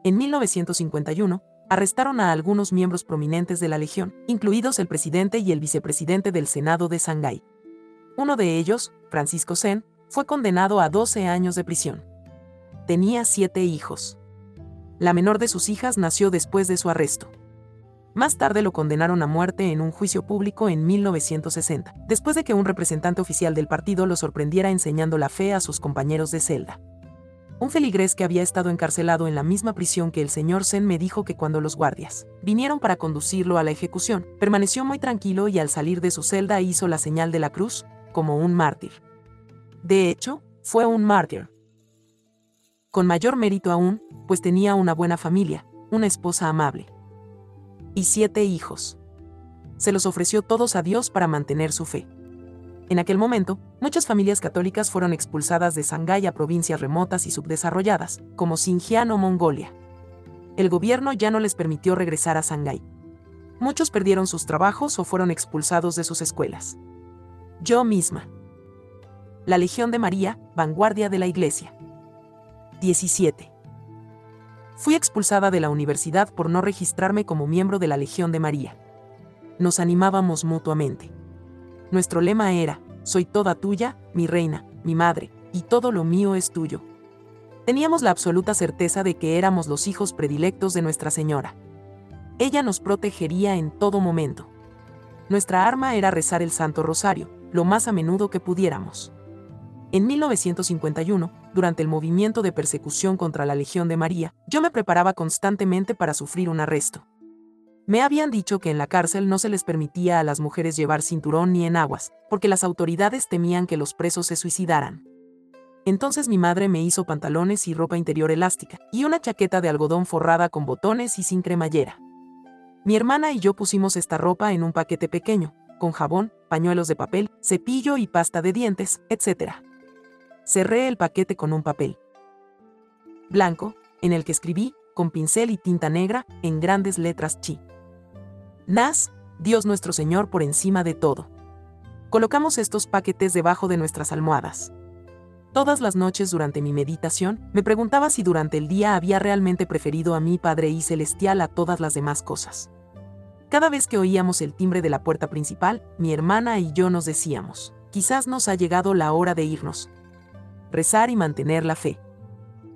En 1951, arrestaron a algunos miembros prominentes de la Legión, incluidos el presidente y el vicepresidente del Senado de Shanghái. Uno de ellos, Francisco Zen, fue condenado a 12 años de prisión. Tenía siete hijos. La menor de sus hijas nació después de su arresto. Más tarde lo condenaron a muerte en un juicio público en 1960, después de que un representante oficial del partido lo sorprendiera enseñando la fe a sus compañeros de celda. Un feligrés que había estado encarcelado en la misma prisión que el señor Zen me dijo que cuando los guardias vinieron para conducirlo a la ejecución, permaneció muy tranquilo y al salir de su celda hizo la señal de la cruz, como un mártir. De hecho, fue un mártir, con mayor mérito aún, pues tenía una buena familia, una esposa amable. Y siete hijos. Se los ofreció todos a Dios para mantener su fe. En aquel momento, muchas familias católicas fueron expulsadas de Shanghái a provincias remotas y subdesarrolladas, como Xinjiang o Mongolia. El gobierno ya no les permitió regresar a Shanghái. Muchos perdieron sus trabajos o fueron expulsados de sus escuelas. Yo misma. La Legión de María, vanguardia de la Iglesia. 17. Fui expulsada de la universidad por no registrarme como miembro de la Legión de María. Nos animábamos mutuamente. Nuestro lema era, soy toda tuya, mi reina, mi madre, y todo lo mío es tuyo. Teníamos la absoluta certeza de que éramos los hijos predilectos de Nuestra Señora. Ella nos protegería en todo momento. Nuestra arma era rezar el Santo Rosario, lo más a menudo que pudiéramos. En 1951, durante el movimiento de persecución contra la Legión de María, yo me preparaba constantemente para sufrir un arresto. Me habían dicho que en la cárcel no se les permitía a las mujeres llevar cinturón ni enaguas, porque las autoridades temían que los presos se suicidaran. Entonces mi madre me hizo pantalones y ropa interior elástica, y una chaqueta de algodón forrada con botones y sin cremallera. Mi hermana y yo pusimos esta ropa en un paquete pequeño, con jabón, pañuelos de papel, cepillo y pasta de dientes, etc. Cerré el paquete con un papel blanco, en el que escribí, con pincel y tinta negra, en grandes letras chi. Nas, Dios nuestro Señor por encima de todo. Colocamos estos paquetes debajo de nuestras almohadas. Todas las noches durante mi meditación, me preguntaba si durante el día había realmente preferido a mi Padre y Celestial a todas las demás cosas. Cada vez que oíamos el timbre de la puerta principal, mi hermana y yo nos decíamos, quizás nos ha llegado la hora de irnos. Rezar y mantener la fe.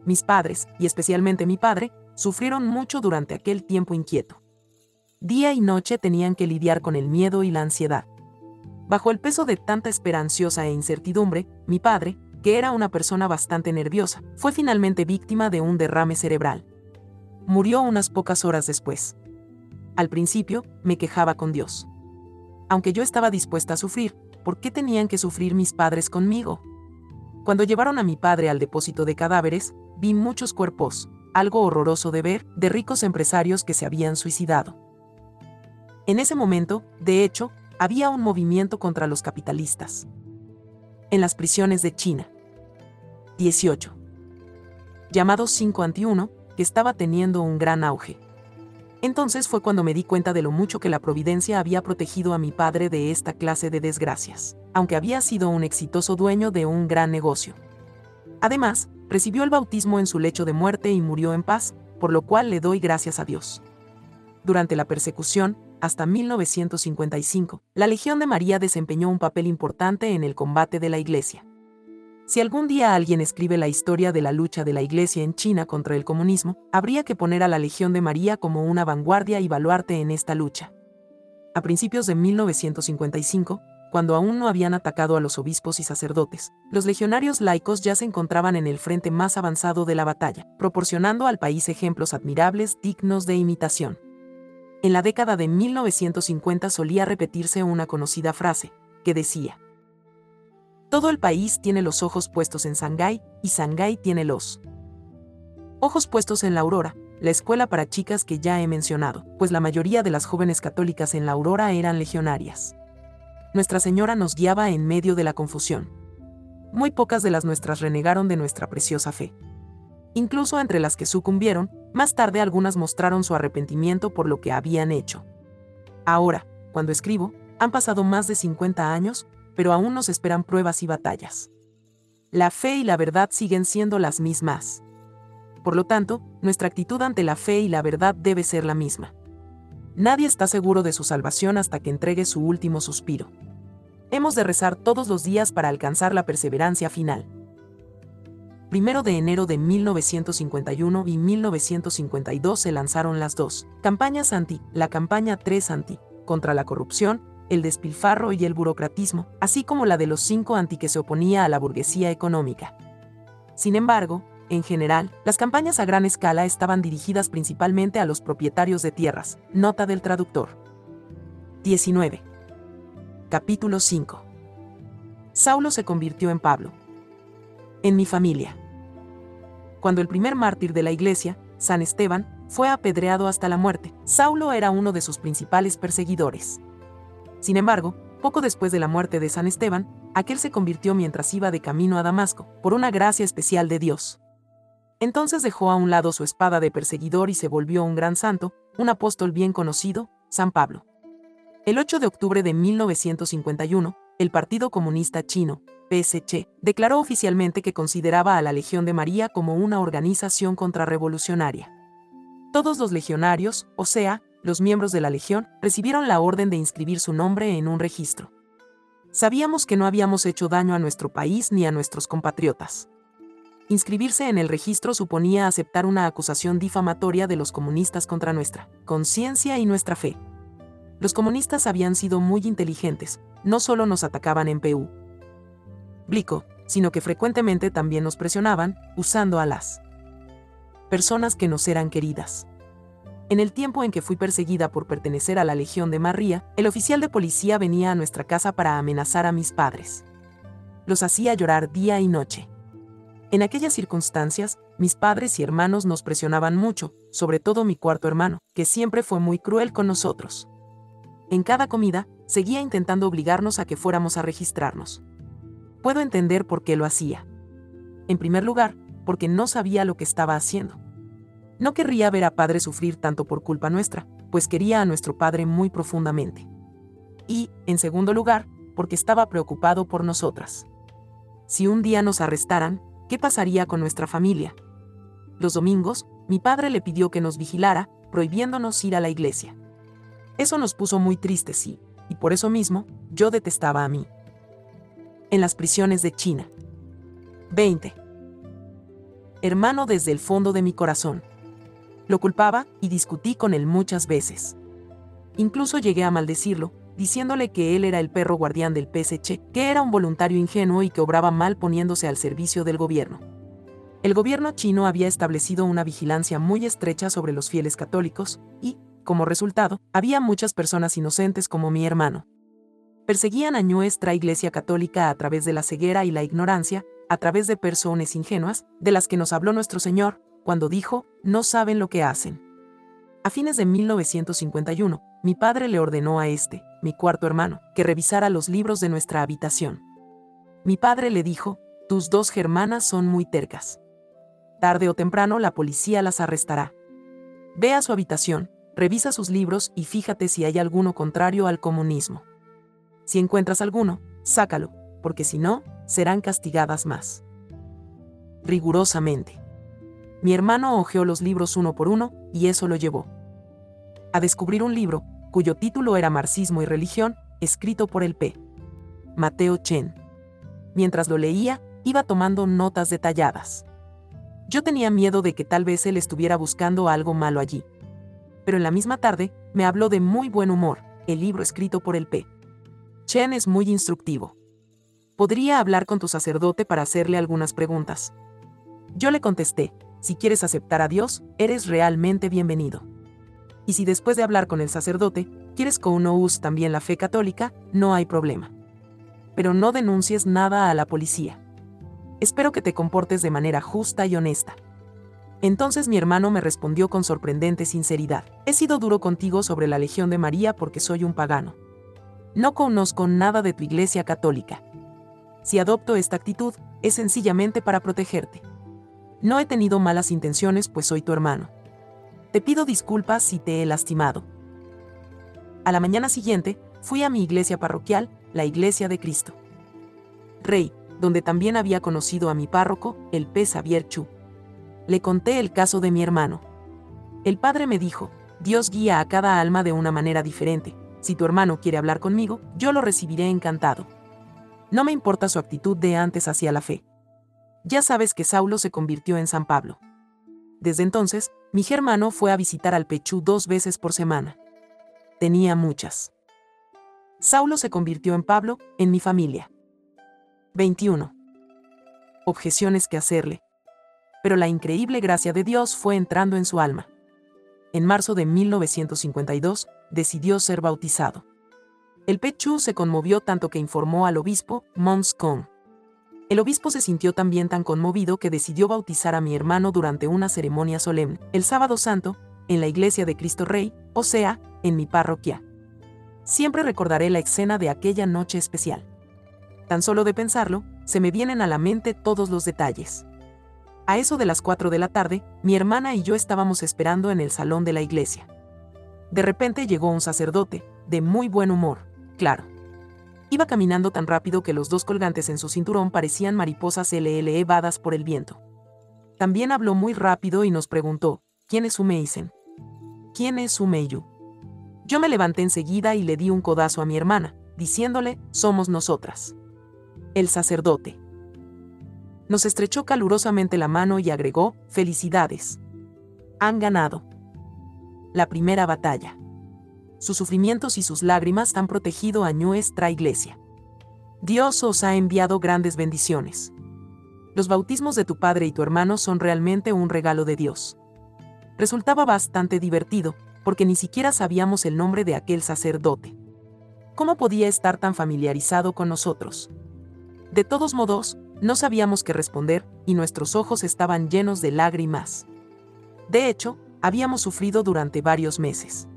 Mis padres, y especialmente mi padre, sufrieron mucho durante aquel tiempo inquieto. Día y noche tenían que lidiar con el miedo y la ansiedad. Bajo el peso de tanta esperanziosa e incertidumbre, mi padre, que era una persona bastante nerviosa, fue finalmente víctima de un derrame cerebral. Murió unas pocas horas después. Al principio, me quejaba con Dios. Aunque yo estaba dispuesta a sufrir, ¿por qué tenían que sufrir mis padres conmigo? Cuando llevaron a mi padre al depósito de cadáveres, vi muchos cuerpos, algo horroroso de ver, de ricos empresarios que se habían suicidado. En ese momento, de hecho, había un movimiento contra los capitalistas. En las prisiones de China. 18. Llamado 5 anti 1, que estaba teniendo un gran auge. Entonces fue cuando me di cuenta de lo mucho que la providencia había protegido a mi padre de esta clase de desgracias, aunque había sido un exitoso dueño de un gran negocio. Además, recibió el bautismo en su lecho de muerte y murió en paz, por lo cual le doy gracias a Dios. Durante la persecución, hasta 1955, la Legión de María desempeñó un papel importante en el combate de la Iglesia. Si algún día alguien escribe la historia de la lucha de la Iglesia en China contra el comunismo, habría que poner a la Legión de María como una vanguardia y baluarte en esta lucha. A principios de 1955, cuando aún no habían atacado a los obispos y sacerdotes, los legionarios laicos ya se encontraban en el frente más avanzado de la batalla, proporcionando al país ejemplos admirables dignos de imitación. En la década de 1950 solía repetirse una conocida frase, que decía, todo el país tiene los ojos puestos en Shanghái y Shanghái tiene los ojos puestos en la Aurora, la escuela para chicas que ya he mencionado, pues la mayoría de las jóvenes católicas en la Aurora eran legionarias. Nuestra Señora nos guiaba en medio de la confusión. Muy pocas de las nuestras renegaron de nuestra preciosa fe. Incluso entre las que sucumbieron, más tarde algunas mostraron su arrepentimiento por lo que habían hecho. Ahora, cuando escribo, han pasado más de 50 años, pero aún nos esperan pruebas y batallas. La fe y la verdad siguen siendo las mismas. Por lo tanto, nuestra actitud ante la fe y la verdad debe ser la misma. Nadie está seguro de su salvación hasta que entregue su último suspiro. Hemos de rezar todos los días para alcanzar la perseverancia final. Primero de enero de 1951 y 1952 se lanzaron las dos campañas anti, la campaña 3 anti, contra la corrupción, el despilfarro y el burocratismo, así como la de los cinco anti que se oponía a la burguesía económica. Sin embargo, en general, las campañas a gran escala estaban dirigidas principalmente a los propietarios de tierras. Nota del traductor. 19. Capítulo 5. Saulo se convirtió en Pablo. En mi familia. Cuando el primer mártir de la iglesia, San Esteban, fue apedreado hasta la muerte, Saulo era uno de sus principales perseguidores. Sin embargo, poco después de la muerte de San Esteban, aquel se convirtió mientras iba de camino a Damasco, por una gracia especial de Dios. Entonces dejó a un lado su espada de perseguidor y se volvió un gran santo, un apóstol bien conocido, San Pablo. El 8 de octubre de 1951, el Partido Comunista Chino, PSC, declaró oficialmente que consideraba a la Legión de María como una organización contrarrevolucionaria. Todos los legionarios, o sea, los miembros de la Legión, recibieron la orden de inscribir su nombre en un registro. Sabíamos que no habíamos hecho daño a nuestro país ni a nuestros compatriotas. Inscribirse en el registro suponía aceptar una acusación difamatoria de los comunistas contra nuestra conciencia y nuestra fe. Los comunistas habían sido muy inteligentes, no solo nos atacaban en PU. Blico, sino que frecuentemente también nos presionaban, usando a las personas que nos eran queridas. En el tiempo en que fui perseguida por pertenecer a la Legión de María, el oficial de policía venía a nuestra casa para amenazar a mis padres. Los hacía llorar día y noche. En aquellas circunstancias, mis padres y hermanos nos presionaban mucho, sobre todo mi cuarto hermano, que siempre fue muy cruel con nosotros. En cada comida, seguía intentando obligarnos a que fuéramos a registrarnos. Puedo entender por qué lo hacía. En primer lugar, porque no sabía lo que estaba haciendo. No querría ver a padre sufrir tanto por culpa nuestra, pues quería a nuestro padre muy profundamente. Y, en segundo lugar, porque estaba preocupado por nosotras. Si un día nos arrestaran, ¿qué pasaría con nuestra familia? Los domingos, mi padre le pidió que nos vigilara, prohibiéndonos ir a la iglesia. Eso nos puso muy tristes, sí, y por eso mismo, yo detestaba a mí. En las prisiones de China. 20. Hermano desde el fondo de mi corazón. Lo culpaba y discutí con él muchas veces. Incluso llegué a maldecirlo, diciéndole que él era el perro guardián del PSC, que era un voluntario ingenuo y que obraba mal poniéndose al servicio del gobierno. El gobierno chino había establecido una vigilancia muy estrecha sobre los fieles católicos y, como resultado, había muchas personas inocentes como mi hermano. Perseguían a nuestra Iglesia Católica a través de la ceguera y la ignorancia, a través de personas ingenuas, de las que nos habló nuestro Señor, cuando dijo, no saben lo que hacen. A fines de 1951, mi padre le ordenó a este, mi cuarto hermano, que revisara los libros de nuestra habitación. Mi padre le dijo, tus dos germanas son muy tercas. Tarde o temprano la policía las arrestará. Ve a su habitación, revisa sus libros y fíjate si hay alguno contrario al comunismo. Si encuentras alguno, sácalo, porque si no, serán castigadas más. Rigurosamente. Mi hermano hojeó los libros uno por uno, y eso lo llevó a descubrir un libro, cuyo título era Marxismo y Religión, escrito por el P. Mateo Chen. Mientras lo leía, iba tomando notas detalladas. Yo tenía miedo de que tal vez él estuviera buscando algo malo allí. Pero en la misma tarde, me habló de muy buen humor, el libro escrito por el P. Chen es muy instructivo. Podría hablar con tu sacerdote para hacerle algunas preguntas. Yo le contesté, si quieres aceptar a Dios, eres realmente bienvenido. Y si después de hablar con el sacerdote, quieres que uno use también la fe católica, no hay problema. Pero no denuncies nada a la policía. Espero que te comportes de manera justa y honesta. Entonces mi hermano me respondió con sorprendente sinceridad. He sido duro contigo sobre la Legión de María porque soy un pagano. No conozco nada de tu iglesia católica. Si adopto esta actitud, es sencillamente para protegerte. No he tenido malas intenciones pues soy tu hermano. Te pido disculpas si te he lastimado. A la mañana siguiente, fui a mi iglesia parroquial, la Iglesia de Cristo. Rey, donde también había conocido a mi párroco, el P. Xavier Chu. Le conté el caso de mi hermano. El padre me dijo, Dios guía a cada alma de una manera diferente. Si tu hermano quiere hablar conmigo, yo lo recibiré encantado. No me importa su actitud de antes hacia la fe. Ya sabes que Saulo se convirtió en San Pablo. Desde entonces, mi hermano fue a visitar al Pechú dos veces por semana. Tenía muchas. Saulo se convirtió en Pablo, en mi familia. 21. Objeciones que hacerle. Pero la increíble gracia de Dios fue entrando en su alma. En marzo de 1952, decidió ser bautizado. El Pechú se conmovió tanto que informó al obispo, Mons Kong. El obispo se sintió también tan conmovido que decidió bautizar a mi hermano durante una ceremonia solemne, el sábado santo, en la iglesia de Cristo Rey, o sea, en mi parroquia. Siempre recordaré la escena de aquella noche especial. Tan solo de pensarlo, se me vienen a la mente todos los detalles. A eso de las 4 de la tarde, mi hermana y yo estábamos esperando en el salón de la iglesia. De repente llegó un sacerdote, de muy buen humor, claro. Iba caminando tan rápido que los dos colgantes en su cinturón parecían mariposas LL evadas por el viento. También habló muy rápido y nos preguntó, ¿quién es Umeisen? ¿Quién es Umeyu? Yo me levanté enseguida y le di un codazo a mi hermana, diciéndole, somos nosotras. El sacerdote. Nos estrechó calurosamente la mano y agregó, felicidades. Han ganado. La primera batalla sus sufrimientos y sus lágrimas han protegido a nuestra iglesia. Dios os ha enviado grandes bendiciones. Los bautismos de tu padre y tu hermano son realmente un regalo de Dios. Resultaba bastante divertido, porque ni siquiera sabíamos el nombre de aquel sacerdote. ¿Cómo podía estar tan familiarizado con nosotros? De todos modos, no sabíamos qué responder y nuestros ojos estaban llenos de lágrimas. De hecho, habíamos sufrido durante varios meses.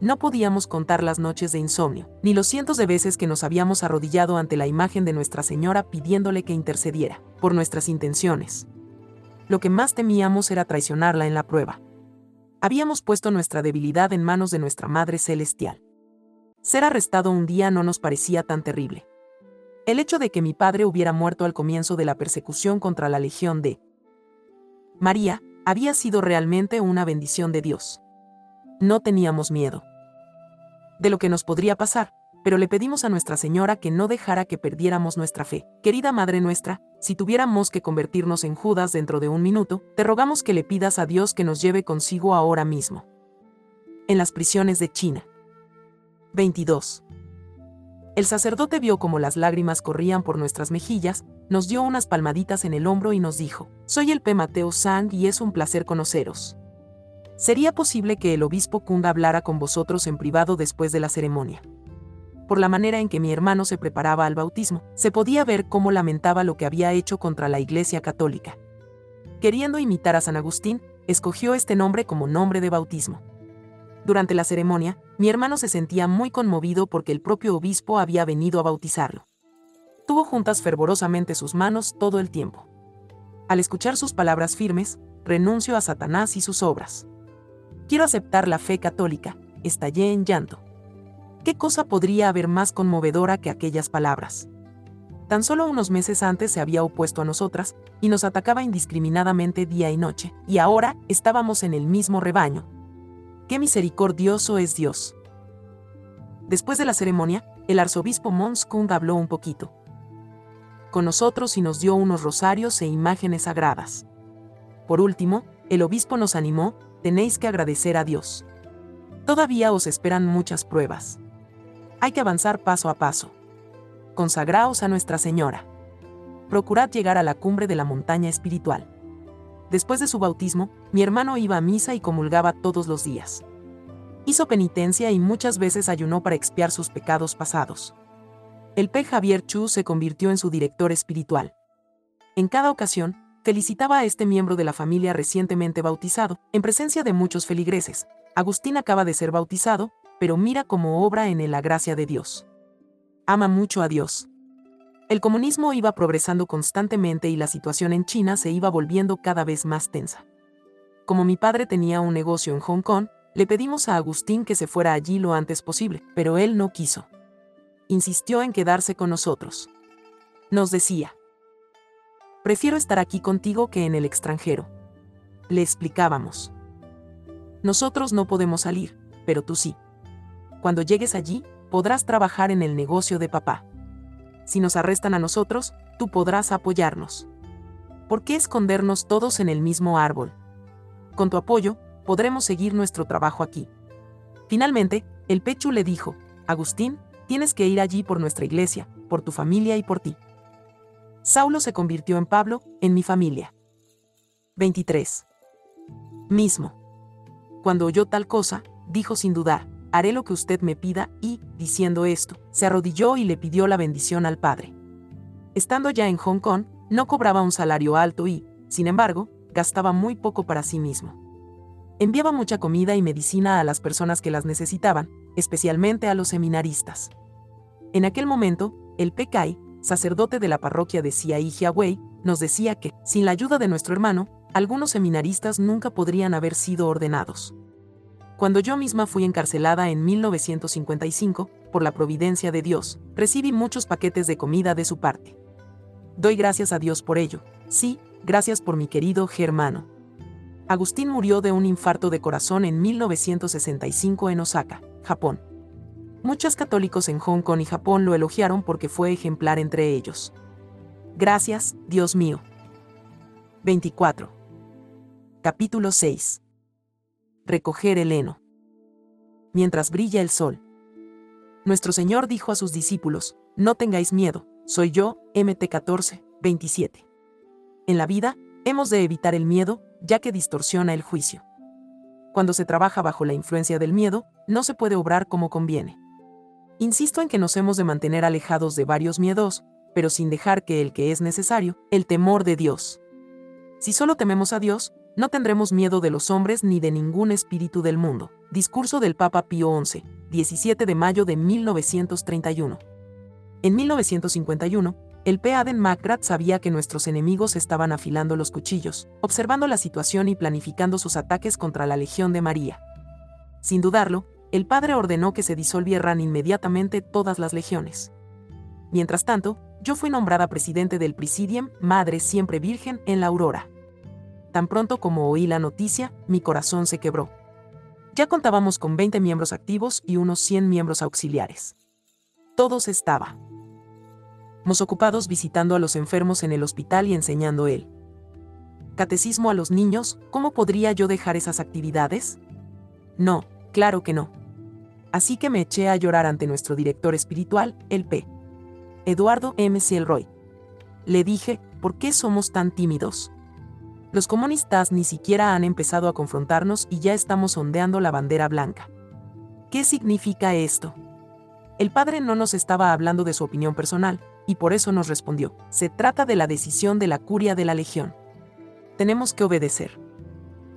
No podíamos contar las noches de insomnio, ni los cientos de veces que nos habíamos arrodillado ante la imagen de Nuestra Señora pidiéndole que intercediera por nuestras intenciones. Lo que más temíamos era traicionarla en la prueba. Habíamos puesto nuestra debilidad en manos de nuestra Madre Celestial. Ser arrestado un día no nos parecía tan terrible. El hecho de que mi padre hubiera muerto al comienzo de la persecución contra la Legión de María había sido realmente una bendición de Dios. No teníamos miedo de lo que nos podría pasar, pero le pedimos a Nuestra Señora que no dejara que perdiéramos nuestra fe. Querida Madre nuestra, si tuviéramos que convertirnos en Judas dentro de un minuto, te rogamos que le pidas a Dios que nos lleve consigo ahora mismo. En las prisiones de China. 22. El sacerdote vio como las lágrimas corrían por nuestras mejillas, nos dio unas palmaditas en el hombro y nos dijo, Soy el P. Mateo Sang y es un placer conoceros. ¿Sería posible que el obispo Kunda hablara con vosotros en privado después de la ceremonia? Por la manera en que mi hermano se preparaba al bautismo, se podía ver cómo lamentaba lo que había hecho contra la Iglesia Católica. Queriendo imitar a San Agustín, escogió este nombre como nombre de bautismo. Durante la ceremonia, mi hermano se sentía muy conmovido porque el propio obispo había venido a bautizarlo. Tuvo juntas fervorosamente sus manos todo el tiempo. Al escuchar sus palabras firmes, renuncio a Satanás y sus obras. Quiero aceptar la fe católica, estallé en llanto. ¿Qué cosa podría haber más conmovedora que aquellas palabras? Tan solo unos meses antes se había opuesto a nosotras, y nos atacaba indiscriminadamente día y noche, y ahora estábamos en el mismo rebaño. ¡Qué misericordioso es Dios! Después de la ceremonia, el arzobispo Mons Kund habló un poquito con nosotros y nos dio unos rosarios e imágenes sagradas. Por último, el obispo nos animó, tenéis que agradecer a Dios. Todavía os esperan muchas pruebas. Hay que avanzar paso a paso. Consagraos a Nuestra Señora. Procurad llegar a la cumbre de la montaña espiritual. Después de su bautismo, mi hermano iba a misa y comulgaba todos los días. Hizo penitencia y muchas veces ayunó para expiar sus pecados pasados. El P. Javier Chu se convirtió en su director espiritual. En cada ocasión, felicitaba a este miembro de la familia recientemente bautizado, en presencia de muchos feligreses. Agustín acaba de ser bautizado, pero mira cómo obra en él la gracia de Dios. Ama mucho a Dios. El comunismo iba progresando constantemente y la situación en China se iba volviendo cada vez más tensa. Como mi padre tenía un negocio en Hong Kong, le pedimos a Agustín que se fuera allí lo antes posible, pero él no quiso. Insistió en quedarse con nosotros. Nos decía, Prefiero estar aquí contigo que en el extranjero. Le explicábamos. Nosotros no podemos salir, pero tú sí. Cuando llegues allí, podrás trabajar en el negocio de papá. Si nos arrestan a nosotros, tú podrás apoyarnos. ¿Por qué escondernos todos en el mismo árbol? Con tu apoyo, podremos seguir nuestro trabajo aquí. Finalmente, el Pechu le dijo, Agustín, tienes que ir allí por nuestra iglesia, por tu familia y por ti. Saulo se convirtió en Pablo, en mi familia. 23. Mismo. Cuando oyó tal cosa, dijo sin dudar, haré lo que usted me pida, y, diciendo esto, se arrodilló y le pidió la bendición al Padre. Estando ya en Hong Kong, no cobraba un salario alto y, sin embargo, gastaba muy poco para sí mismo. Enviaba mucha comida y medicina a las personas que las necesitaban, especialmente a los seminaristas. En aquel momento, el Pekai, sacerdote de la parroquia de Wei, nos decía que, sin la ayuda de nuestro hermano, algunos seminaristas nunca podrían haber sido ordenados. Cuando yo misma fui encarcelada en 1955, por la providencia de Dios, recibí muchos paquetes de comida de su parte. Doy gracias a Dios por ello. Sí, gracias por mi querido hermano. Agustín murió de un infarto de corazón en 1965 en Osaka, Japón. Muchos católicos en Hong Kong y Japón lo elogiaron porque fue ejemplar entre ellos. Gracias, Dios mío. 24. Capítulo 6. Recoger el heno. Mientras brilla el sol. Nuestro Señor dijo a sus discípulos, no tengáis miedo, soy yo, MT 14, 27. En la vida, hemos de evitar el miedo, ya que distorsiona el juicio. Cuando se trabaja bajo la influencia del miedo, no se puede obrar como conviene. Insisto en que nos hemos de mantener alejados de varios miedos, pero sin dejar que el que es necesario, el temor de Dios. Si solo tememos a Dios, no tendremos miedo de los hombres ni de ningún espíritu del mundo. Discurso del Papa Pío XI, 17 de mayo de 1931. En 1951, el P. Aden McGrath sabía que nuestros enemigos estaban afilando los cuchillos, observando la situación y planificando sus ataques contra la Legión de María. Sin dudarlo, el padre ordenó que se disolvieran inmediatamente todas las legiones. Mientras tanto, yo fui nombrada presidente del Presidium Madre Siempre Virgen en la Aurora. Tan pronto como oí la noticia, mi corazón se quebró. Ya contábamos con 20 miembros activos y unos 100 miembros auxiliares. Todos estaban ocupados visitando a los enfermos en el hospital y enseñando él. Catecismo a los niños, ¿cómo podría yo dejar esas actividades? No, claro que no. Así que me eché a llorar ante nuestro director espiritual, el P. Eduardo M. Cielroy. Le dije, ¿por qué somos tan tímidos? Los comunistas ni siquiera han empezado a confrontarnos y ya estamos ondeando la bandera blanca. ¿Qué significa esto? El padre no nos estaba hablando de su opinión personal, y por eso nos respondió, se trata de la decisión de la curia de la Legión. Tenemos que obedecer.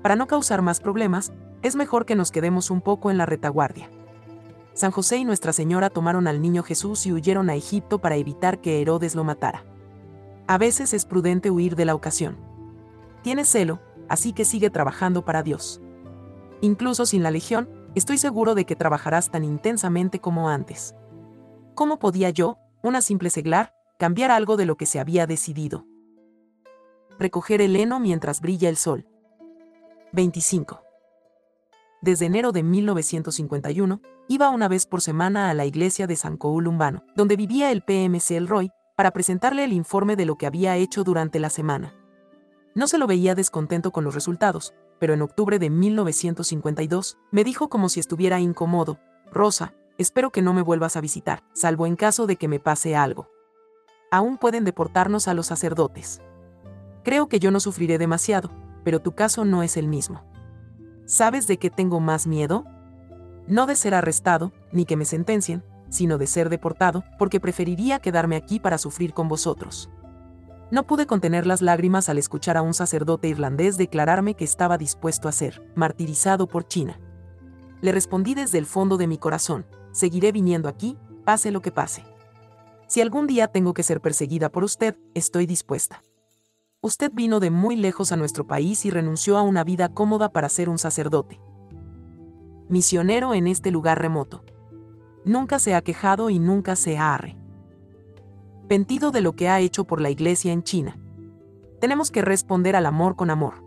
Para no causar más problemas, es mejor que nos quedemos un poco en la retaguardia. San José y Nuestra Señora tomaron al niño Jesús y huyeron a Egipto para evitar que Herodes lo matara. A veces es prudente huir de la ocasión. Tienes celo, así que sigue trabajando para Dios. Incluso sin la Legión, estoy seguro de que trabajarás tan intensamente como antes. ¿Cómo podía yo, una simple seglar, cambiar algo de lo que se había decidido. Recoger el heno mientras brilla el sol. 25. Desde enero de 1951, iba una vez por semana a la iglesia de San Coul Urbano, donde vivía el PMC Elroy, para presentarle el informe de lo que había hecho durante la semana. No se lo veía descontento con los resultados, pero en octubre de 1952 me dijo como si estuviera incómodo, Rosa, Espero que no me vuelvas a visitar, salvo en caso de que me pase algo. Aún pueden deportarnos a los sacerdotes. Creo que yo no sufriré demasiado, pero tu caso no es el mismo. ¿Sabes de qué tengo más miedo? No de ser arrestado, ni que me sentencien, sino de ser deportado, porque preferiría quedarme aquí para sufrir con vosotros. No pude contener las lágrimas al escuchar a un sacerdote irlandés declararme que estaba dispuesto a ser martirizado por China. Le respondí desde el fondo de mi corazón, seguiré viniendo aquí, pase lo que pase. Si algún día tengo que ser perseguida por usted, estoy dispuesta. Usted vino de muy lejos a nuestro país y renunció a una vida cómoda para ser un sacerdote. Misionero en este lugar remoto. Nunca se ha quejado y nunca se ha arrepentido de lo que ha hecho por la iglesia en China. Tenemos que responder al amor con amor.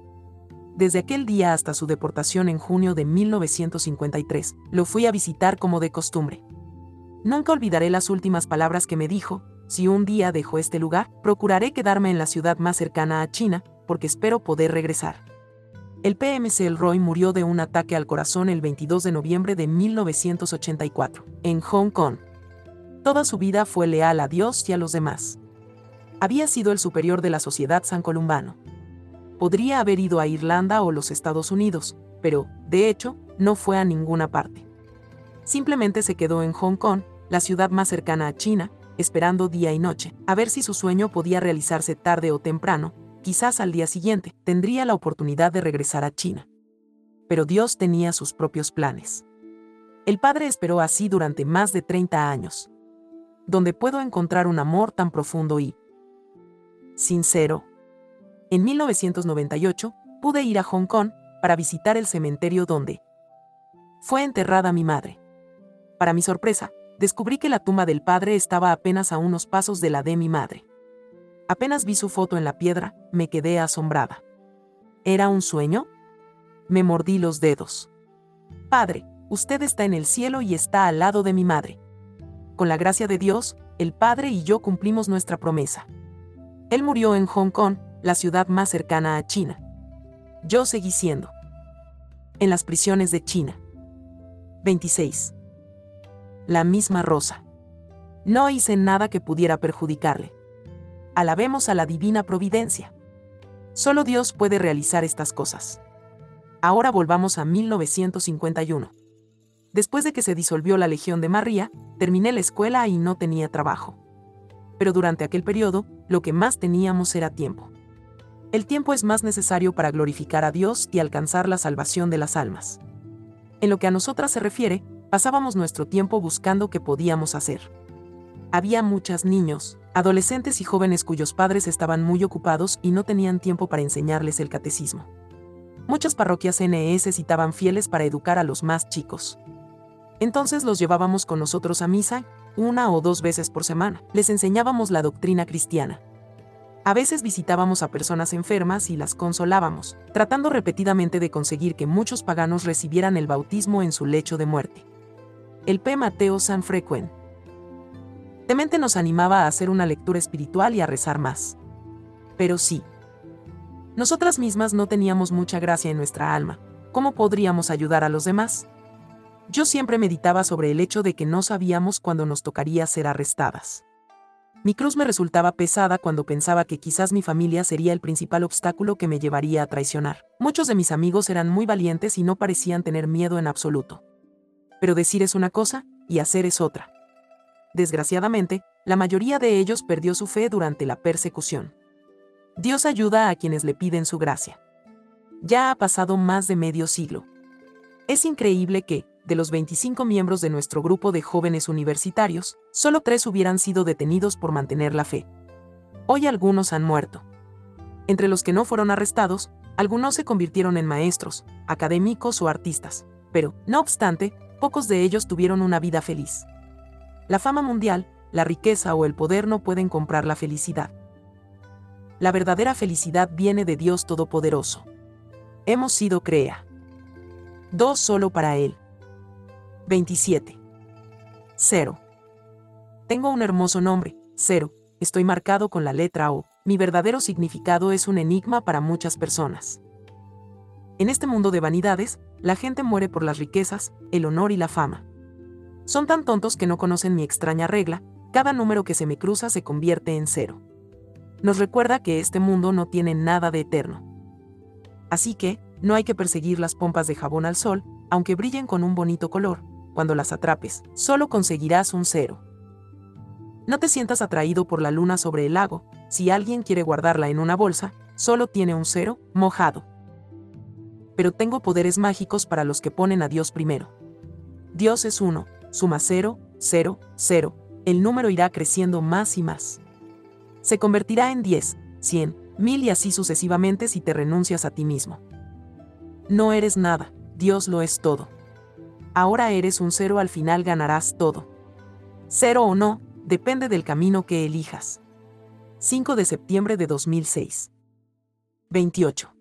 Desde aquel día hasta su deportación en junio de 1953, lo fui a visitar como de costumbre. Nunca olvidaré las últimas palabras que me dijo, si un día dejo este lugar, procuraré quedarme en la ciudad más cercana a China, porque espero poder regresar. El PMC Elroy murió de un ataque al corazón el 22 de noviembre de 1984, en Hong Kong. Toda su vida fue leal a Dios y a los demás. Había sido el superior de la sociedad san columbano podría haber ido a Irlanda o los Estados Unidos, pero, de hecho, no fue a ninguna parte. Simplemente se quedó en Hong Kong, la ciudad más cercana a China, esperando día y noche, a ver si su sueño podía realizarse tarde o temprano, quizás al día siguiente, tendría la oportunidad de regresar a China. Pero Dios tenía sus propios planes. El padre esperó así durante más de 30 años. Donde puedo encontrar un amor tan profundo y sincero, en 1998, pude ir a Hong Kong para visitar el cementerio donde fue enterrada mi madre. Para mi sorpresa, descubrí que la tumba del padre estaba apenas a unos pasos de la de mi madre. Apenas vi su foto en la piedra, me quedé asombrada. ¿Era un sueño? Me mordí los dedos. Padre, usted está en el cielo y está al lado de mi madre. Con la gracia de Dios, el Padre y yo cumplimos nuestra promesa. Él murió en Hong Kong, la ciudad más cercana a China. Yo seguí siendo. En las prisiones de China. 26. La misma Rosa. No hice nada que pudiera perjudicarle. Alabemos a la divina providencia. Solo Dios puede realizar estas cosas. Ahora volvamos a 1951. Después de que se disolvió la Legión de María, terminé la escuela y no tenía trabajo. pero durante aquel periodo, lo que más teníamos era tiempo. El tiempo es más necesario para glorificar a Dios y alcanzar la salvación de las almas. En lo que a nosotras se refiere, pasábamos nuestro tiempo buscando qué podíamos hacer. Había muchos niños, adolescentes y jóvenes cuyos padres estaban muy ocupados y no tenían tiempo para enseñarles el catecismo. Muchas parroquias NES citaban fieles para educar a los más chicos. Entonces los llevábamos con nosotros a misa, una o dos veces por semana. Les enseñábamos la doctrina cristiana. A veces visitábamos a personas enfermas y las consolábamos, tratando repetidamente de conseguir que muchos paganos recibieran el bautismo en su lecho de muerte. El P. Mateo San Frequen. Demente nos animaba a hacer una lectura espiritual y a rezar más. Pero sí. Nosotras mismas no teníamos mucha gracia en nuestra alma. ¿Cómo podríamos ayudar a los demás? Yo siempre meditaba sobre el hecho de que no sabíamos cuándo nos tocaría ser arrestadas. Mi cruz me resultaba pesada cuando pensaba que quizás mi familia sería el principal obstáculo que me llevaría a traicionar. Muchos de mis amigos eran muy valientes y no parecían tener miedo en absoluto. Pero decir es una cosa y hacer es otra. Desgraciadamente, la mayoría de ellos perdió su fe durante la persecución. Dios ayuda a quienes le piden su gracia. Ya ha pasado más de medio siglo. Es increíble que, de los 25 miembros de nuestro grupo de jóvenes universitarios, solo tres hubieran sido detenidos por mantener la fe. Hoy algunos han muerto. Entre los que no fueron arrestados, algunos se convirtieron en maestros, académicos o artistas, pero, no obstante, pocos de ellos tuvieron una vida feliz. La fama mundial, la riqueza o el poder no pueden comprar la felicidad. La verdadera felicidad viene de Dios Todopoderoso. Hemos sido crea. Dos solo para Él. 27. 0. Tengo un hermoso nombre, Cero. Estoy marcado con la letra O. Mi verdadero significado es un enigma para muchas personas. En este mundo de vanidades, la gente muere por las riquezas, el honor y la fama. Son tan tontos que no conocen mi extraña regla, cada número que se me cruza se convierte en cero. Nos recuerda que este mundo no tiene nada de eterno. Así que, no hay que perseguir las pompas de jabón al sol, aunque brillen con un bonito color, cuando las atrapes, solo conseguirás un cero. No te sientas atraído por la luna sobre el lago, si alguien quiere guardarla en una bolsa, solo tiene un cero, mojado. Pero tengo poderes mágicos para los que ponen a Dios primero. Dios es uno, suma cero, cero, cero, el número irá creciendo más y más. Se convertirá en diez, cien, mil y así sucesivamente si te renuncias a ti mismo. No eres nada, Dios lo es todo ahora eres un cero al final ganarás todo. Cero o no, depende del camino que elijas. 5 de septiembre de 2006. 28.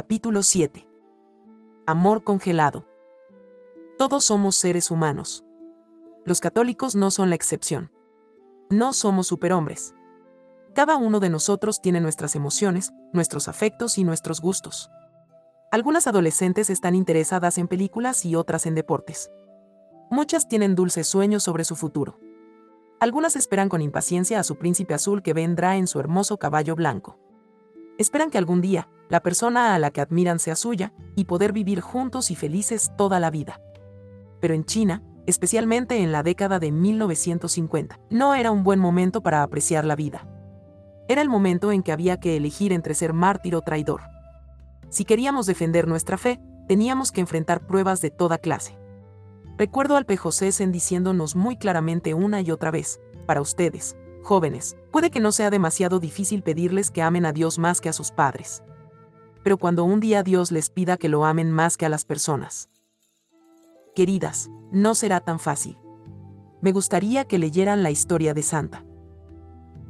Capítulo 7. Amor congelado. Todos somos seres humanos. Los católicos no son la excepción. No somos superhombres. Cada uno de nosotros tiene nuestras emociones, nuestros afectos y nuestros gustos. Algunas adolescentes están interesadas en películas y otras en deportes. Muchas tienen dulces sueños sobre su futuro. Algunas esperan con impaciencia a su príncipe azul que vendrá en su hermoso caballo blanco. Esperan que algún día, la persona a la que admiran sea suya, y poder vivir juntos y felices toda la vida. Pero en China, especialmente en la década de 1950, no era un buen momento para apreciar la vida. Era el momento en que había que elegir entre ser mártir o traidor. Si queríamos defender nuestra fe, teníamos que enfrentar pruebas de toda clase. Recuerdo al Pejosesen diciéndonos muy claramente una y otra vez, para ustedes, jóvenes, puede que no sea demasiado difícil pedirles que amen a Dios más que a sus padres. Pero cuando un día Dios les pida que lo amen más que a las personas. Queridas, no será tan fácil. Me gustaría que leyeran la historia de Santa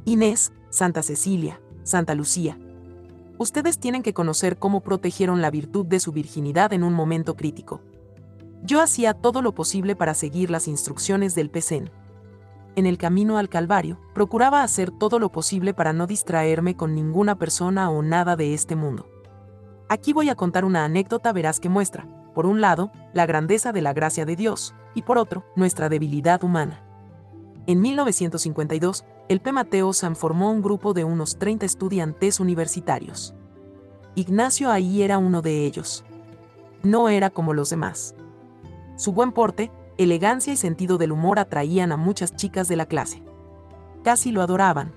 Inés, Santa Cecilia, Santa Lucía, ustedes tienen que conocer cómo protegieron la virtud de su virginidad en un momento crítico. Yo hacía todo lo posible para seguir las instrucciones del PCN. En el camino al Calvario, procuraba hacer todo lo posible para no distraerme con ninguna persona o nada de este mundo. Aquí voy a contar una anécdota veraz que muestra, por un lado, la grandeza de la gracia de Dios, y por otro, nuestra debilidad humana. En 1952, el P. Mateo San formó un grupo de unos 30 estudiantes universitarios. Ignacio ahí era uno de ellos. No era como los demás. Su buen porte, elegancia y sentido del humor atraían a muchas chicas de la clase. casi lo adoraban.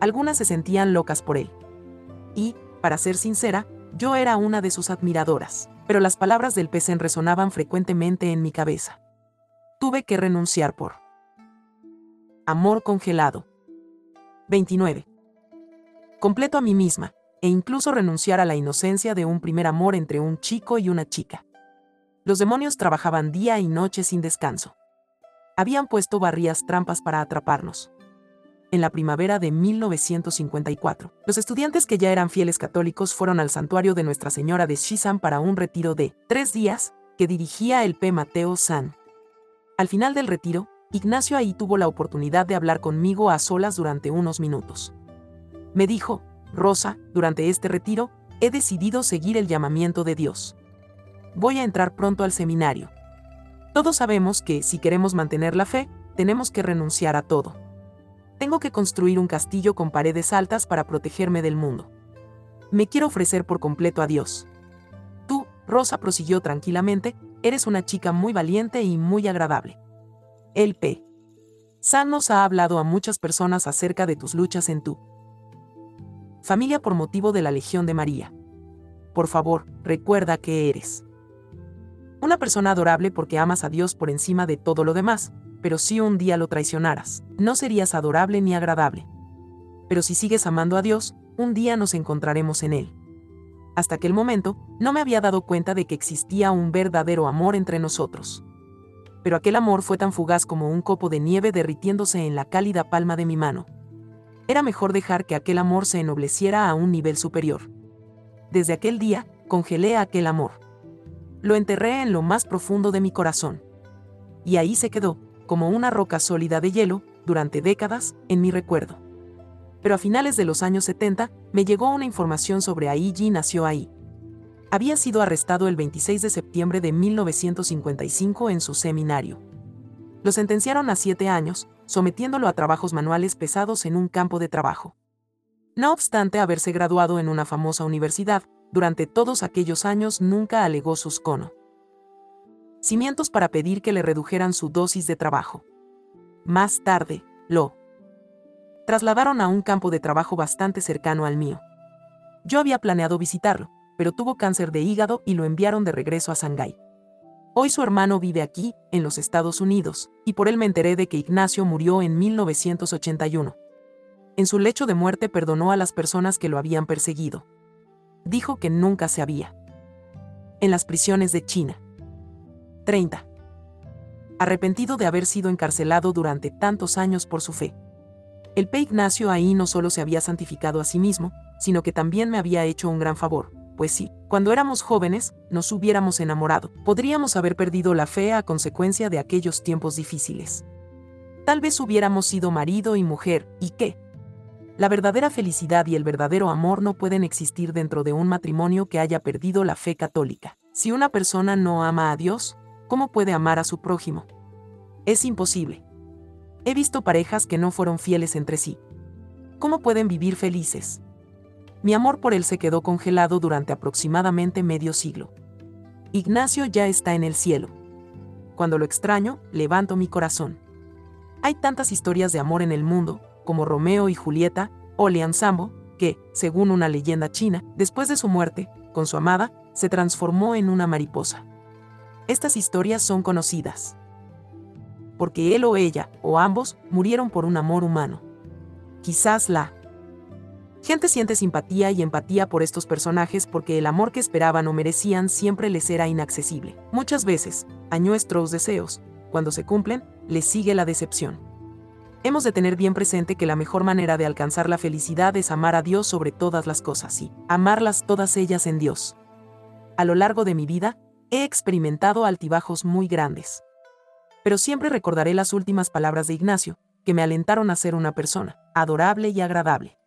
Algunas se sentían locas por él. Y, para ser sincera, yo era una de sus admiradoras, pero las palabras del pez resonaban frecuentemente en mi cabeza. Tuve que renunciar por amor congelado. 29. Completo a mí misma, e incluso renunciar a la inocencia de un primer amor entre un chico y una chica. Los demonios trabajaban día y noche sin descanso. Habían puesto barrías trampas para atraparnos. En la primavera de 1954, los estudiantes que ya eran fieles católicos fueron al santuario de Nuestra Señora de Shizan para un retiro de tres días que dirigía el P. Mateo San. Al final del retiro, Ignacio ahí tuvo la oportunidad de hablar conmigo a solas durante unos minutos. Me dijo, Rosa, durante este retiro, he decidido seguir el llamamiento de Dios. Voy a entrar pronto al seminario. Todos sabemos que, si queremos mantener la fe, tenemos que renunciar a todo. Tengo que construir un castillo con paredes altas para protegerme del mundo. Me quiero ofrecer por completo a Dios. Tú, Rosa prosiguió tranquilamente, eres una chica muy valiente y muy agradable. El P. San nos ha hablado a muchas personas acerca de tus luchas en tu familia por motivo de la Legión de María. Por favor, recuerda que eres una persona adorable porque amas a Dios por encima de todo lo demás, pero si un día lo traicionaras, no serías adorable ni agradable. Pero si sigues amando a Dios, un día nos encontraremos en Él. Hasta aquel momento, no me había dado cuenta de que existía un verdadero amor entre nosotros. Pero aquel amor fue tan fugaz como un copo de nieve derritiéndose en la cálida palma de mi mano. Era mejor dejar que aquel amor se ennobleciera a un nivel superior. Desde aquel día, congelé aquel amor. Lo enterré en lo más profundo de mi corazón. Y ahí se quedó, como una roca sólida de hielo, durante décadas, en mi recuerdo. Pero a finales de los años 70, me llegó una información sobre Aiji nació ahí. Había sido arrestado el 26 de septiembre de 1955 en su seminario. Lo sentenciaron a siete años, sometiéndolo a trabajos manuales pesados en un campo de trabajo. No obstante haberse graduado en una famosa universidad, durante todos aquellos años nunca alegó sus cono. Cimientos para pedir que le redujeran su dosis de trabajo. Más tarde, lo trasladaron a un campo de trabajo bastante cercano al mío. Yo había planeado visitarlo, pero tuvo cáncer de hígado y lo enviaron de regreso a Shanghái. Hoy su hermano vive aquí, en los Estados Unidos, y por él me enteré de que Ignacio murió en 1981. En su lecho de muerte perdonó a las personas que lo habían perseguido. Dijo que nunca se había. En las prisiones de China. 30. Arrepentido de haber sido encarcelado durante tantos años por su fe. El P. Ignacio ahí no solo se había santificado a sí mismo, sino que también me había hecho un gran favor, pues sí, cuando éramos jóvenes, nos hubiéramos enamorado, podríamos haber perdido la fe a consecuencia de aquellos tiempos difíciles. Tal vez hubiéramos sido marido y mujer, ¿y qué? La verdadera felicidad y el verdadero amor no pueden existir dentro de un matrimonio que haya perdido la fe católica. Si una persona no ama a Dios, ¿cómo puede amar a su prójimo? Es imposible. He visto parejas que no fueron fieles entre sí. ¿Cómo pueden vivir felices? mi amor por él se quedó congelado durante aproximadamente medio siglo. Ignacio ya está en el cielo. Cuando lo extraño, levanto mi corazón. Hay tantas historias de amor en el mundo, como Romeo y Julieta, o Lian Sambo, que, según una leyenda china, después de su muerte, con su amada, se transformó en una mariposa. Estas historias son conocidas. Porque él o ella, o ambos, murieron por un amor humano. Quizás la Gente siente simpatía y empatía por estos personajes porque el amor que esperaban o merecían siempre les era inaccesible. Muchas veces, a nuestros deseos, cuando se cumplen, les sigue la decepción. Hemos de tener bien presente que la mejor manera de alcanzar la felicidad es amar a Dios sobre todas las cosas y amarlas todas ellas en Dios. A lo largo de mi vida, he experimentado altibajos muy grandes. Pero siempre recordaré las últimas palabras de Ignacio, que me alentaron a ser una persona adorable y agradable.